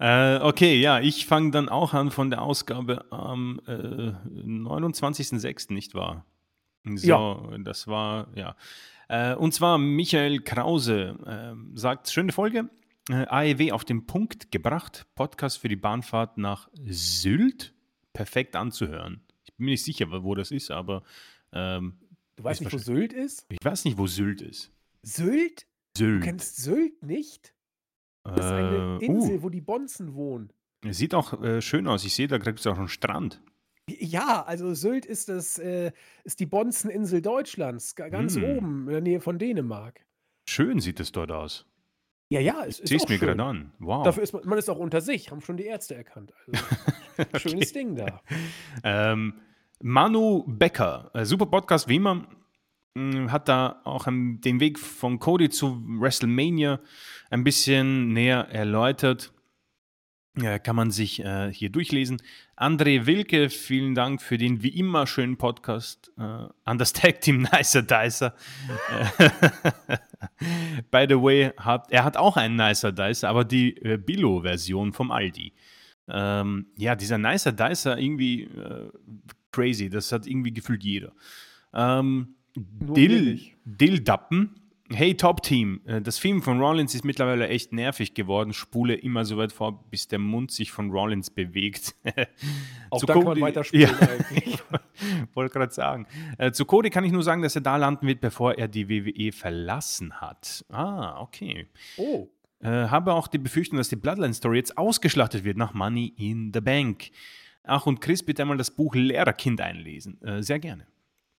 Äh, okay, ja, ich fange dann auch an von der Ausgabe am äh, 29.06., nicht wahr? So, Ja. das war, ja. Äh, und zwar Michael Krause äh, sagt, schöne Folge, äh, AEW auf den Punkt gebracht, Podcast für die Bahnfahrt nach Sylt, perfekt anzuhören. Ich bin mir nicht sicher, wo das ist, aber ähm, Du weißt nicht, wo Sylt ist? ich weiß nicht, wo Sylt ist. Sylt? Du Sylt. kennst Sylt nicht? Das ist eine Äh, Insel, uh, wo die Bonzen wohnen. sieht auch äh, schön aus. Ich sehe, da gibt es auch einen Strand. Ja, also Sylt ist das, äh, ist die Bonzeninsel Deutschlands, ga- ganz Hm. oben in der Nähe von Dänemark. Schön sieht es dort aus. Ja, ja, es ist Siehst mir gerade an. Wow. Dafür ist man, man ist auch unter sich, haben schon die Ärzte erkannt. Also, schönes Ding da. Ähm, Manu Becker, äh, super Podcast wie immer, mh, hat da auch den Weg von Cody zu WrestleMania ein bisschen näher erläutert. Kann man sich äh, hier durchlesen. André Wilke, vielen Dank für den wie immer schönen Podcast äh, an das Tag Team Nicer Dicer. By the way, hat, er hat auch einen Nicer Dicer, aber die äh, Billo-Version vom Aldi. Ähm, ja, dieser Nicer Dicer irgendwie crazy. Das hat irgendwie gefühlt jeder. Ähm, Dill. Dill Dappen. Hey Top Team, äh, das Theme von Rollins ist mittlerweile echt nervig geworden. Spule immer so weit vor, bis der Mund sich von Rollins bewegt. Auch da kann man weiterspielen Ja, ich wollte gerade sagen. Äh, zu Cody kann ich nur sagen, dass er da landen wird, bevor er die WWE verlassen hat. Ah, okay. Oh, Äh, habe auch die Befürchtung, dass die Bloodline-Story jetzt ausgeschlachtet wird nach Money in the Bank. Ach, und Chris, bitte einmal das Buch Lehrerkind einlesen. Äh, sehr gerne.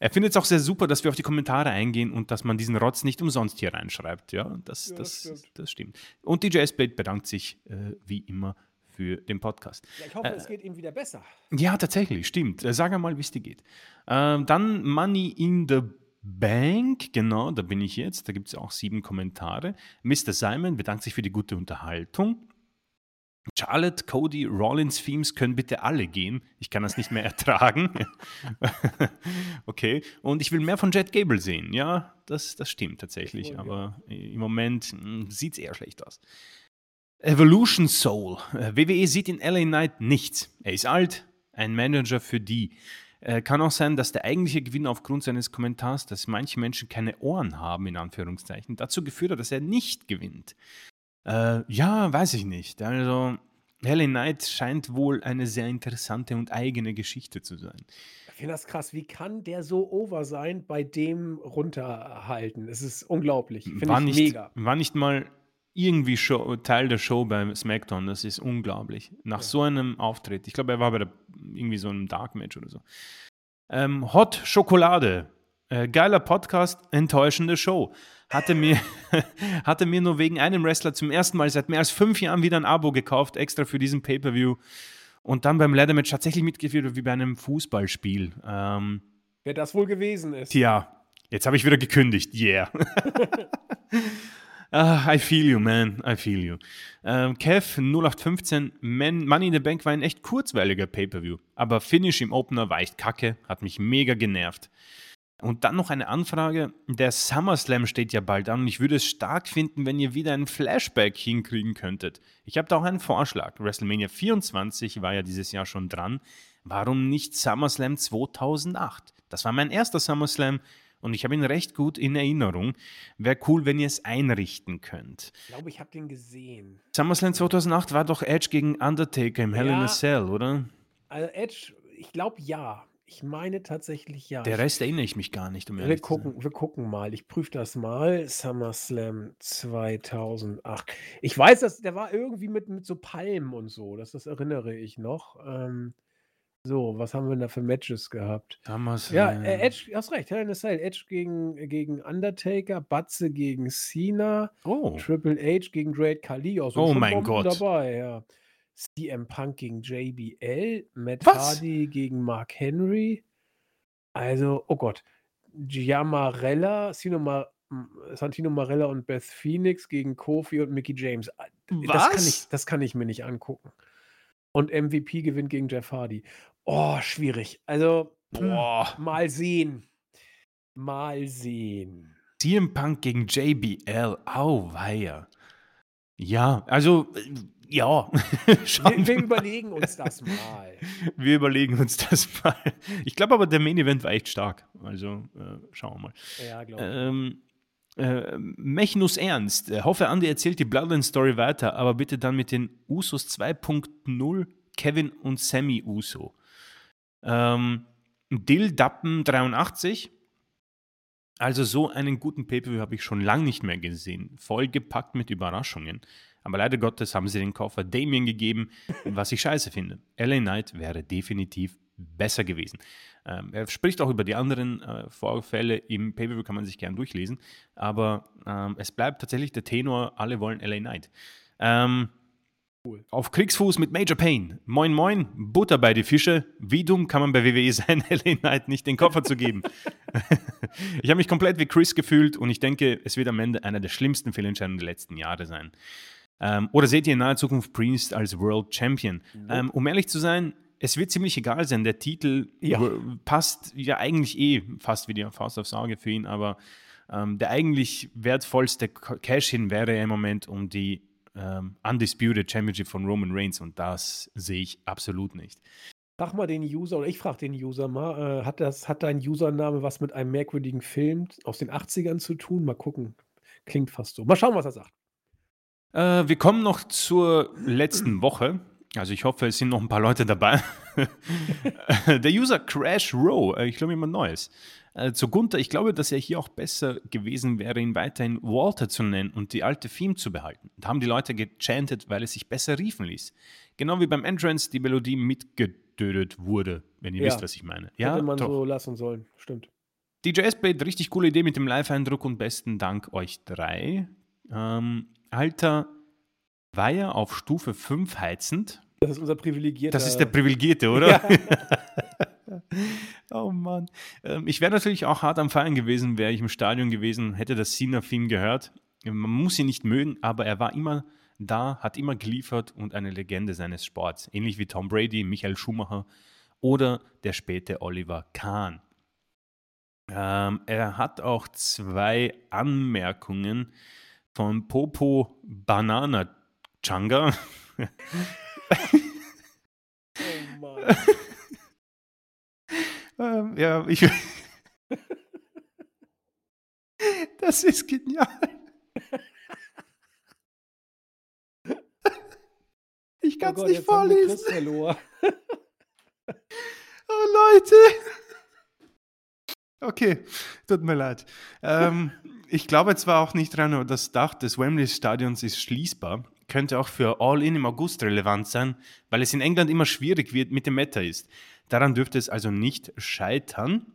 er findet es auch sehr super, dass wir auf die Kommentare eingehen und dass man diesen Rotz nicht umsonst hier reinschreibt. Ja, das, Ja, das das, stimmt. das stimmt. Und DJ S-Blade bedankt sich äh, wie immer für den Podcast. ja, ich hoffe, es geht ihm wieder besser. Ja, tatsächlich, stimmt. Äh, Sag einmal, wie es dir geht. Ähm, dann Money in the Bank, genau, da bin ich jetzt. Da gibt es auch sieben Kommentare. Mr. Simon bedankt sich für die gute Unterhaltung. Charlotte, Cody, Rollins Themes können bitte alle gehen. Ich kann das nicht mehr ertragen. okay. Und ich will mehr von Jet Gable sehen. Ja, das, das stimmt tatsächlich. ja. Aber im Moment sieht es eher schlecht aus. Evolution Soul. Äh, WWE sieht in LA Knight nichts. Er ist alt, ein Manager für die. Äh, kann auch sein, dass der eigentliche Gewinn aufgrund seines Kommentars, dass manche Menschen keine Ohren haben, in Anführungszeichen, dazu geführt hat, dass er nicht gewinnt. Äh, ja, weiß ich nicht. Also, LA Knight scheint wohl eine sehr interessante und eigene Geschichte zu sein. Ich finde das krass. Wie kann der so over sein, bei dem runterhalten? Es ist unglaublich. Finde War ich nicht, mega. war nicht mal irgendwie Show, Teil der Show beim SmackDown. Das ist unglaublich. Nach so einem Auftritt. Ich glaube, er war bei der, irgendwie so einem Dark Match oder so. Ähm, Hot Schokolade. Äh, geiler Podcast, enttäuschende Show. Hatte mir, hatte mir nur wegen einem Wrestler zum ersten Mal seit mehr als fünf Jahren wieder ein Abo gekauft, extra für diesen Pay-Per-View. Und dann beim Ladder Match tatsächlich mitgeführt wie bei einem Fußballspiel. Ähm, Wer das wohl gewesen ist. Tja, jetzt habe ich wieder gekündigt. Yeah. Ah, I feel you, man. I feel you. Ähm, Kev 0815, Man, Money in the Bank war ein echt kurzweiliger Pay-Per-View. Aber Finish im Opener war echt kacke, hat mich mega genervt. Und dann noch eine Anfrage. Der SummerSlam steht ja bald an und ich würde es stark finden, wenn ihr wieder einen Flashback hinkriegen könntet. Ich habe da auch einen Vorschlag. WrestleMania 24 war ja dieses Jahr schon dran. Warum nicht SummerSlam 2008? Das war mein erster SummerSlam und ich habe ihn recht gut in Erinnerung. Wäre cool, wenn ihr es einrichten könnt. Ich glaube, ich habe den gesehen. SummerSlam 2008 war doch Edge gegen Undertaker im Hell in Ja. a Cell, oder? Also Edge, ich glaube ja. Ich meine tatsächlich ja. Der Rest erinnere ich mich gar nicht, um wir ehrlich zu sein. gucken, wir gucken mal. Ich prüfe das mal. SummerSlam 2008. Ich weiß, dass der war irgendwie mit, mit so Palmen und so. Das, das erinnere ich noch. Ähm, so, was haben wir denn da für Matches gehabt? SummerSlam. Ja, äh, Edge, hast recht, Hell in a Cell. Edge gegen, gegen Undertaker, Batze gegen Cena, Oh, Triple H gegen Great Khali. Auch Oh schon mein Bomben Gott. dabei, ja. CM Punk gegen JBL, Matt Was? Hardy gegen Mark Henry. Also, oh Gott. Giamarella, Sino Ma m- Santino Marella und Beth Phoenix gegen Kofi und Mickey James. Ah, Das kann, ich, Was? das kann ich mir nicht angucken. Und MVP gewinnt gegen Jeff Hardy. Oh, schwierig. Also, hm, Boah. mal sehen. Mal sehen. CM Punk gegen JBL. Auweia. Ja, also, äh, ja. Schauen Wir, wir überlegen uns das mal. wir überlegen uns das mal. Ich glaube aber, der Main Event war echt stark. Also, äh, schauen wir mal. Ja, glaube ich. Ähm, äh, Mechnus Ernst. Äh, hoffe, Andi erzählt die Bloodline-Story weiter, aber bitte dann mit den Usos 2.0, Kevin und Sammy Uso. Ähm, Dill Dappen 83. Also so einen guten Pay-Per-View habe ich schon lange nicht mehr gesehen. Vollgepackt mit Überraschungen. Aber leider Gottes haben sie den Koffer Damien gegeben, was ich scheiße finde. LA Knight wäre definitiv besser gewesen. Ähm, er spricht auch über die anderen äh, Vorfälle im Pay-Per-View, kann man sich gern durchlesen. Aber ähm, es bleibt tatsächlich der Tenor, alle wollen LA Knight. Ähm, Auf Kriegsfuß mit Major Payne. Moin, moin, Butter bei die Fische. Wie dumm kann man bei WWE sein, LA Knight nicht den Koffer zu geben? ich habe mich komplett wie Chris gefühlt und ich denke, es wird am Ende einer der schlimmsten Fehlentscheidungen der letzten Jahre sein. Ähm, oder seht ihr in naher Zukunft Priest als World Champion? Ähm, um ehrlich zu sein, es wird ziemlich egal sein. Der Titel Ja. passt ja eigentlich eh fast wie die Faust aufs Auge für ihn, aber ähm, der eigentlich wertvollste Cash-In wäre ja im Moment um die ähm, Undisputed Championship von Roman Reigns und das sehe ich absolut nicht. Frag mal den User, oder ich frage den User mal, äh, hat, das, hat dein Username was mit einem merkwürdigen Film aus den 80ern zu tun? Mal gucken. Klingt fast so. Mal schauen, was er sagt. Äh, wir kommen noch zur letzten Woche. Also ich hoffe, es sind noch ein paar Leute dabei. Der User Crash Row, äh, ich glaube jemand Neues. Äh, zu Gunther, ich glaube, dass er hier auch besser gewesen wäre, ihn weiterhin Walter zu nennen und die alte Theme zu behalten. Da haben die Leute gechantet, weil es sich besser riefen ließ. Genau wie beim Entrance die Melodie mitgedödet wurde, wenn ihr Ja. wisst, was ich meine. Ja, Hätte man doch. so lassen sollen. Stimmt. DJ S-Blade, richtig coole Idee mit dem Live-Eindruck und besten Dank euch drei. Ähm, Alter, Weiher auf Stufe 5 heizend. Das ist unser privilegierter. Das ist der Privilegierte, oder? Ja. oh Mann. Ähm, ich wäre natürlich auch hart am Feiern gewesen, wäre ich im Stadion gewesen, hätte das Cena-Theme gehört. Man muss ihn nicht mögen, aber er war immer da, hat immer geliefert und eine Legende seines Sports. Ähnlich wie Tom Brady, Michael Schumacher oder der späte Oliver Kahn. Ähm, er hat auch zwei Anmerkungen von Popo Banana Changa. Oh Mann. Ähm, ja, ich. das ist genial. Ich kann es Oh nicht jetzt haben wir vorlesen. Chris verloren. Oh, Leute. Okay, tut mir leid. Ähm, ich glaube zwar auch nicht dran, aber das Dach des Wembley-Stadions ist schließbar. Könnte auch für All-In im August relevant sein, weil es in England immer schwierig wird mit dem Wetter ist. Daran dürfte es also nicht scheitern.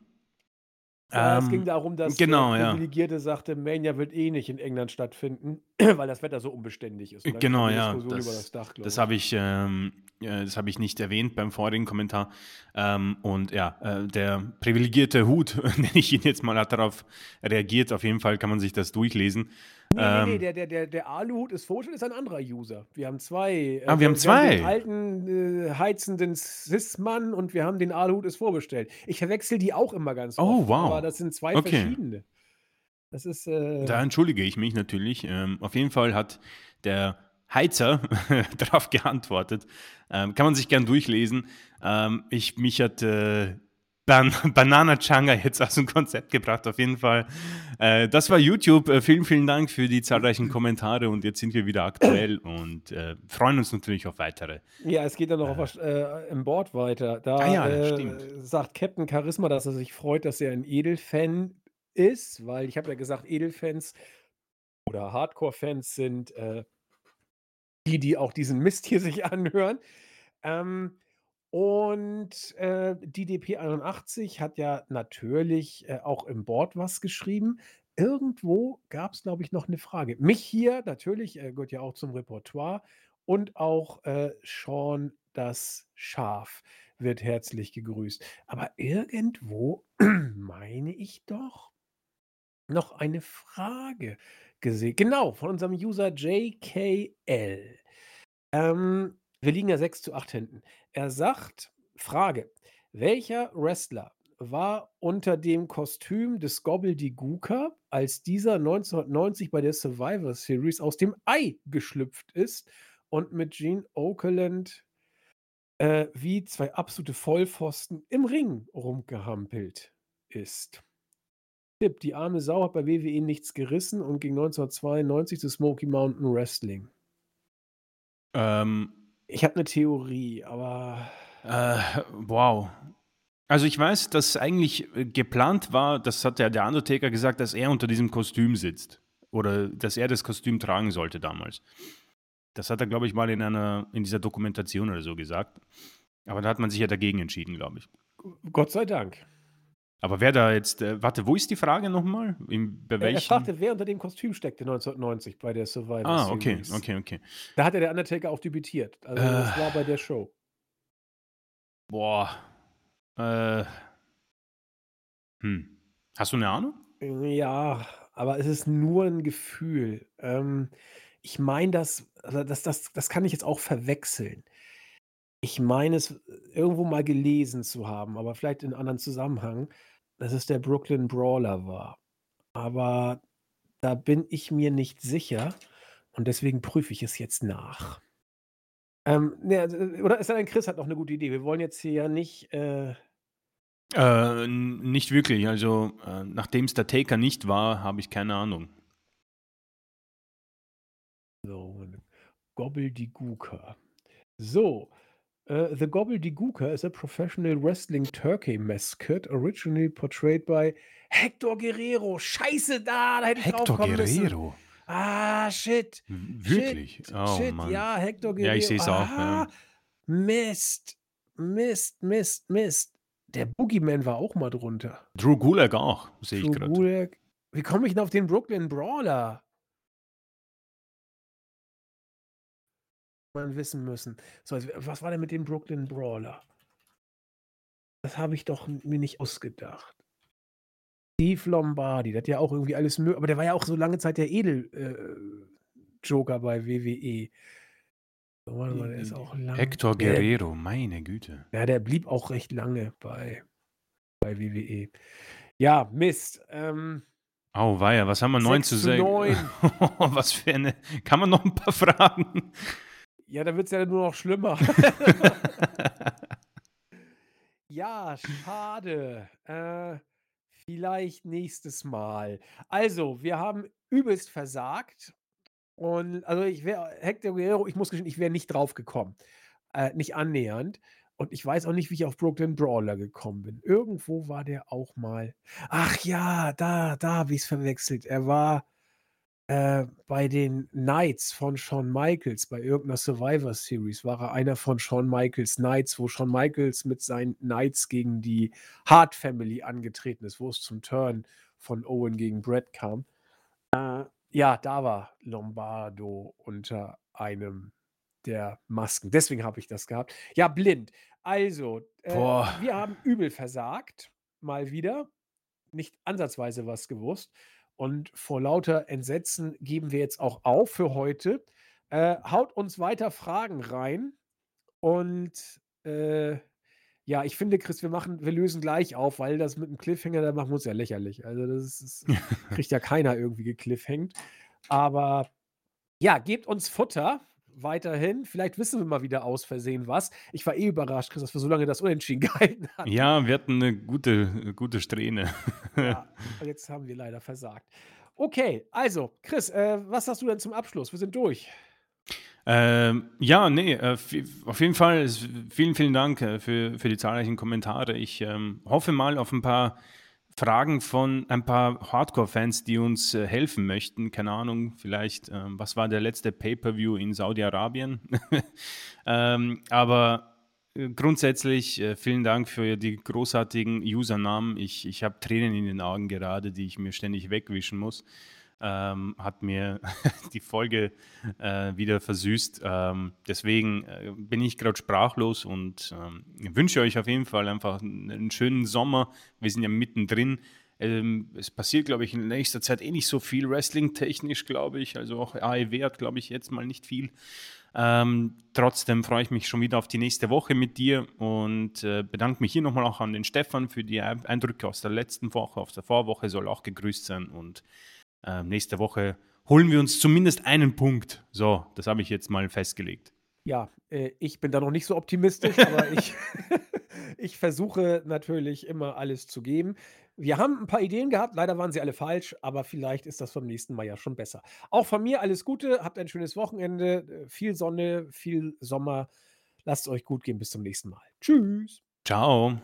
Ja, es Ähm, ging darum, dass genau, der ja. Privilegierte sagte, Mania wird eh nicht in England stattfinden, weil das Wetter so unbeständig ist. Genau, ja. Das, das das habe ich, ähm, ja, das hab ich nicht erwähnt beim vorigen Kommentar. Ähm, und ja, äh, der privilegierte Hut, nenne ich ihn jetzt mal, hat darauf reagiert. Auf jeden Fall kann man sich das durchlesen. Nee, nee, nee, Ähm, der, der, der, der Aluhut ist vorgestellt, ist ein anderer User. Wir haben zwei. äh, Ah, wir haben den zwei. alten, äh, heizenden Cis-Mann und wir haben den Aluhut ist vorbestellt. Ich verwechsel die auch immer ganz Oh, oft. wow. Aber das sind zwei Okay. verschiedene. Das ist. Äh, Da entschuldige ich mich natürlich. Ähm, auf jeden Fall hat der Heizer darauf geantwortet. Ähm, kann man sich gern durchlesen. Ähm, ich, mich hat äh, Ban Banana Changa jetzt aus dem Konzept gebracht, auf jeden Fall. Äh, das war YouTube. Äh, vielen, vielen Dank für die zahlreichen Kommentare und jetzt sind wir wieder aktuell und äh, freuen uns natürlich auf weitere. Ja, es geht dann noch auf, äh, im Board weiter. Da Ah ja, äh, sagt Captain Charisma, dass er sich freut, dass er ein Edelfan ist, weil ich habe ja gesagt, Edelfans oder Hardcore-Fans sind äh, die, die auch diesen Mist hier sich anhören. Ähm, und äh, die DP81 hat ja natürlich äh, auch im Board was geschrieben. Irgendwo gab es, glaube ich, noch eine Frage. Mich hier natürlich, äh, gehört ja auch zum Repertoire. Und auch äh, Sean das Schaf wird herzlich gegrüßt. Aber irgendwo meine ich doch noch eine Frage gesehen. Genau, von unserem User JKL. Ähm, wir liegen ja 6 zu 8 hinten. Er sagt, Frage, welcher Wrestler war unter dem Kostüm des Gobbledy-Gooker, als dieser 1990 bei der Survivor Series aus dem Ei geschlüpft ist und mit Gene Okerlund äh, wie zwei absolute Vollpfosten im Ring rumgehampelt ist? Tipp, die arme Sau hat bei WWE nichts gerissen und ging 1992 zu Smoky Mountain Wrestling. Ähm, Ich habe eine Theorie, aber Äh, wow. Also ich weiß, dass eigentlich äh, geplant war, das hat ja der Undertaker gesagt, dass er unter diesem Kostüm sitzt. Oder dass er das Kostüm tragen sollte damals. Das hat er, glaube ich, mal in einer, in dieser Dokumentation oder so gesagt. Aber da hat man sich ja dagegen entschieden, glaube ich. Gott sei Dank. Aber wer da jetzt, äh, warte, wo ist die Frage nochmal? Bei Er, er fragte, wer unter dem Kostüm steckte 1990 bei der Survivor ah, okay, Series. okay, okay. Da hat ja der Undertaker auch debütiert. Also das Äh. war bei der Show. Boah. Äh. Hm. Hast du eine Ahnung? Ja, aber es ist nur ein Gefühl. Ähm, ich meine, das, also das, das, das kann ich jetzt auch verwechseln. Ich meine es irgendwo mal gelesen zu haben, aber vielleicht in einem anderen Zusammenhang, dass es der Brooklyn Brawler war. Aber da bin ich mir nicht sicher und deswegen prüfe ich es jetzt nach. Ähm, ne, also, oder ist denn Chris hat noch eine gute Idee? Wir wollen jetzt hier ja nicht. Äh, Äh, nicht wirklich. Also, äh, nachdem es der Taker nicht war, habe ich keine Ahnung. So, Gobbledygooker. So, uh, the Gobbledygooker is a professional wrestling turkey mascot originally portrayed by Hector Guerrero. Scheiße, da, da hätte ich kommen müssen. Ah, shit. Wirklich? Shit, oh shit, Mann. ja, Hector Guerrero. Ja, ich seh's auch, ja. Mist, Mist, Mist, Mist. Der Boogeyman war auch mal drunter. Drew Gulak auch, sehe ich Drew gerade. Wie komme ich denn auf den Brooklyn Brawler? Man wissen müssen. So, also, was war denn mit dem Brooklyn Brawler? Das habe ich doch mir nicht ausgedacht. Steve Lombardi, der hat ja auch irgendwie alles mögliche, aber der war ja auch so lange Zeit der Edel-Joker bei WWE. So, warte mal, der ist auch lang. Hector Guerrero, meine Güte. Ja, der blieb auch recht lange bei, bei WWE. Ja, Mist. Ähm, Oh, weia, was haben wir? 9 zu 6 zu 6. 9. was für eine. Kann man noch ein paar fragen? Ja, dann wird es ja nur noch schlimmer. ja, schade. Äh, vielleicht nächstes Mal. Also, wir haben übelst versagt. Und also ich wäre, Hector Guerrero, ich muss gestehen, ich wäre nicht drauf gekommen. Äh, nicht annähernd. Und ich weiß auch nicht, wie ich auf Brooklyn Brawler gekommen bin. Irgendwo war der auch mal. Ach ja, da, da habe ich es verwechselt. Er war äh, bei den Knights von Shawn Michaels, bei irgendeiner Survivor Series, war er einer von Shawn Michaels Knights, wo Shawn Michaels mit seinen Knights gegen die Hart Family angetreten ist, wo es zum Turn von Owen gegen Brett kam. Äh, ja, da war Lombardo unter einem der Masken. Deswegen habe ich das gehabt. Ja, blind. Also, äh, wir haben übel versagt. Mal wieder. Nicht ansatzweise was gewusst. Und vor lauter Entsetzen geben wir jetzt auch auf für heute. Äh, haut uns weiter Fragen rein. Und äh, ja, ich finde, Chris, wir machen, wir lösen gleich auf, weil das mit dem Cliffhanger, da machen wir uns ja lächerlich. Also, das ist, kriegt ja keiner irgendwie gecliffhängt. Aber ja, gebt uns Futter. Weiterhin. Vielleicht wissen wir mal wieder aus Versehen was. Ich war eh überrascht, Chris, dass wir so lange das Unentschieden gehalten hatten. Ja, wir hatten 'ne gute äh, gute Strähne. Ja, jetzt haben wir leider versagt. Okay, also Chris, äh, was hast du denn zum Abschluss? Wir sind durch. Ähm, ja, ne, äh, auf jeden Fall vielen, vielen Dank, äh, für für die zahlreichen Kommentare. Ich, ähm, hoffe mal auf 'n paar Fragen von ein paar Hardcore-Fans, die uns, äh, helfen möchten. Keine Ahnung, vielleicht, ähm, was war der letzte Pay-per-View in Saudi-Arabien? Ähm, aber, äh, grundsätzlich, äh, vielen Dank für die großartigen Usernamen. Ich ich habe Tränen in den Augen gerade, die ich mir ständig wegwischen muss. Ähm, hat mir die Folge, äh, wieder versüßt. Ähm, deswegen, äh, bin ich grad sprachlos und, ähm, wünsche euch auf jeden Fall einfach 'n 'n schönen Sommer. Wir sind ja mittendrin. Ähm, es passiert, glaube ich, in nächster Zeit eh nicht so viel wrestling-technisch, glaube ich. Also auch AEW hat, glaube ich, jetzt mal nicht viel. Ähm, trotzdem freue ich mich schon wieder auf die nächste Woche mit dir und, äh, bedanke mich hier noch mal auch an den Stefan für die Ei Eindrücke aus der letzten Woche. Aus der Vorwoche soll auch gegrüßt sein und, ähm, nächste Woche holen wir uns zumindest einen Punkt. So, das habe ich jetzt mal festgelegt. Ja, äh, ich bin da noch nicht so optimistisch, aber ich ich versuche natürlich immer alles zu geben. Wir haben 'n paar Ideen gehabt, leider waren sie alle falsch, aber vielleicht ist das beim nächsten Mal ja schon besser. Auch von mir alles Gute, habt ein schönes Wochenende, äh, viel Sonne, viel Sommer. Lasst's euch gut gehen. Bis zum nächsten Mal. Tschüss. Tschau.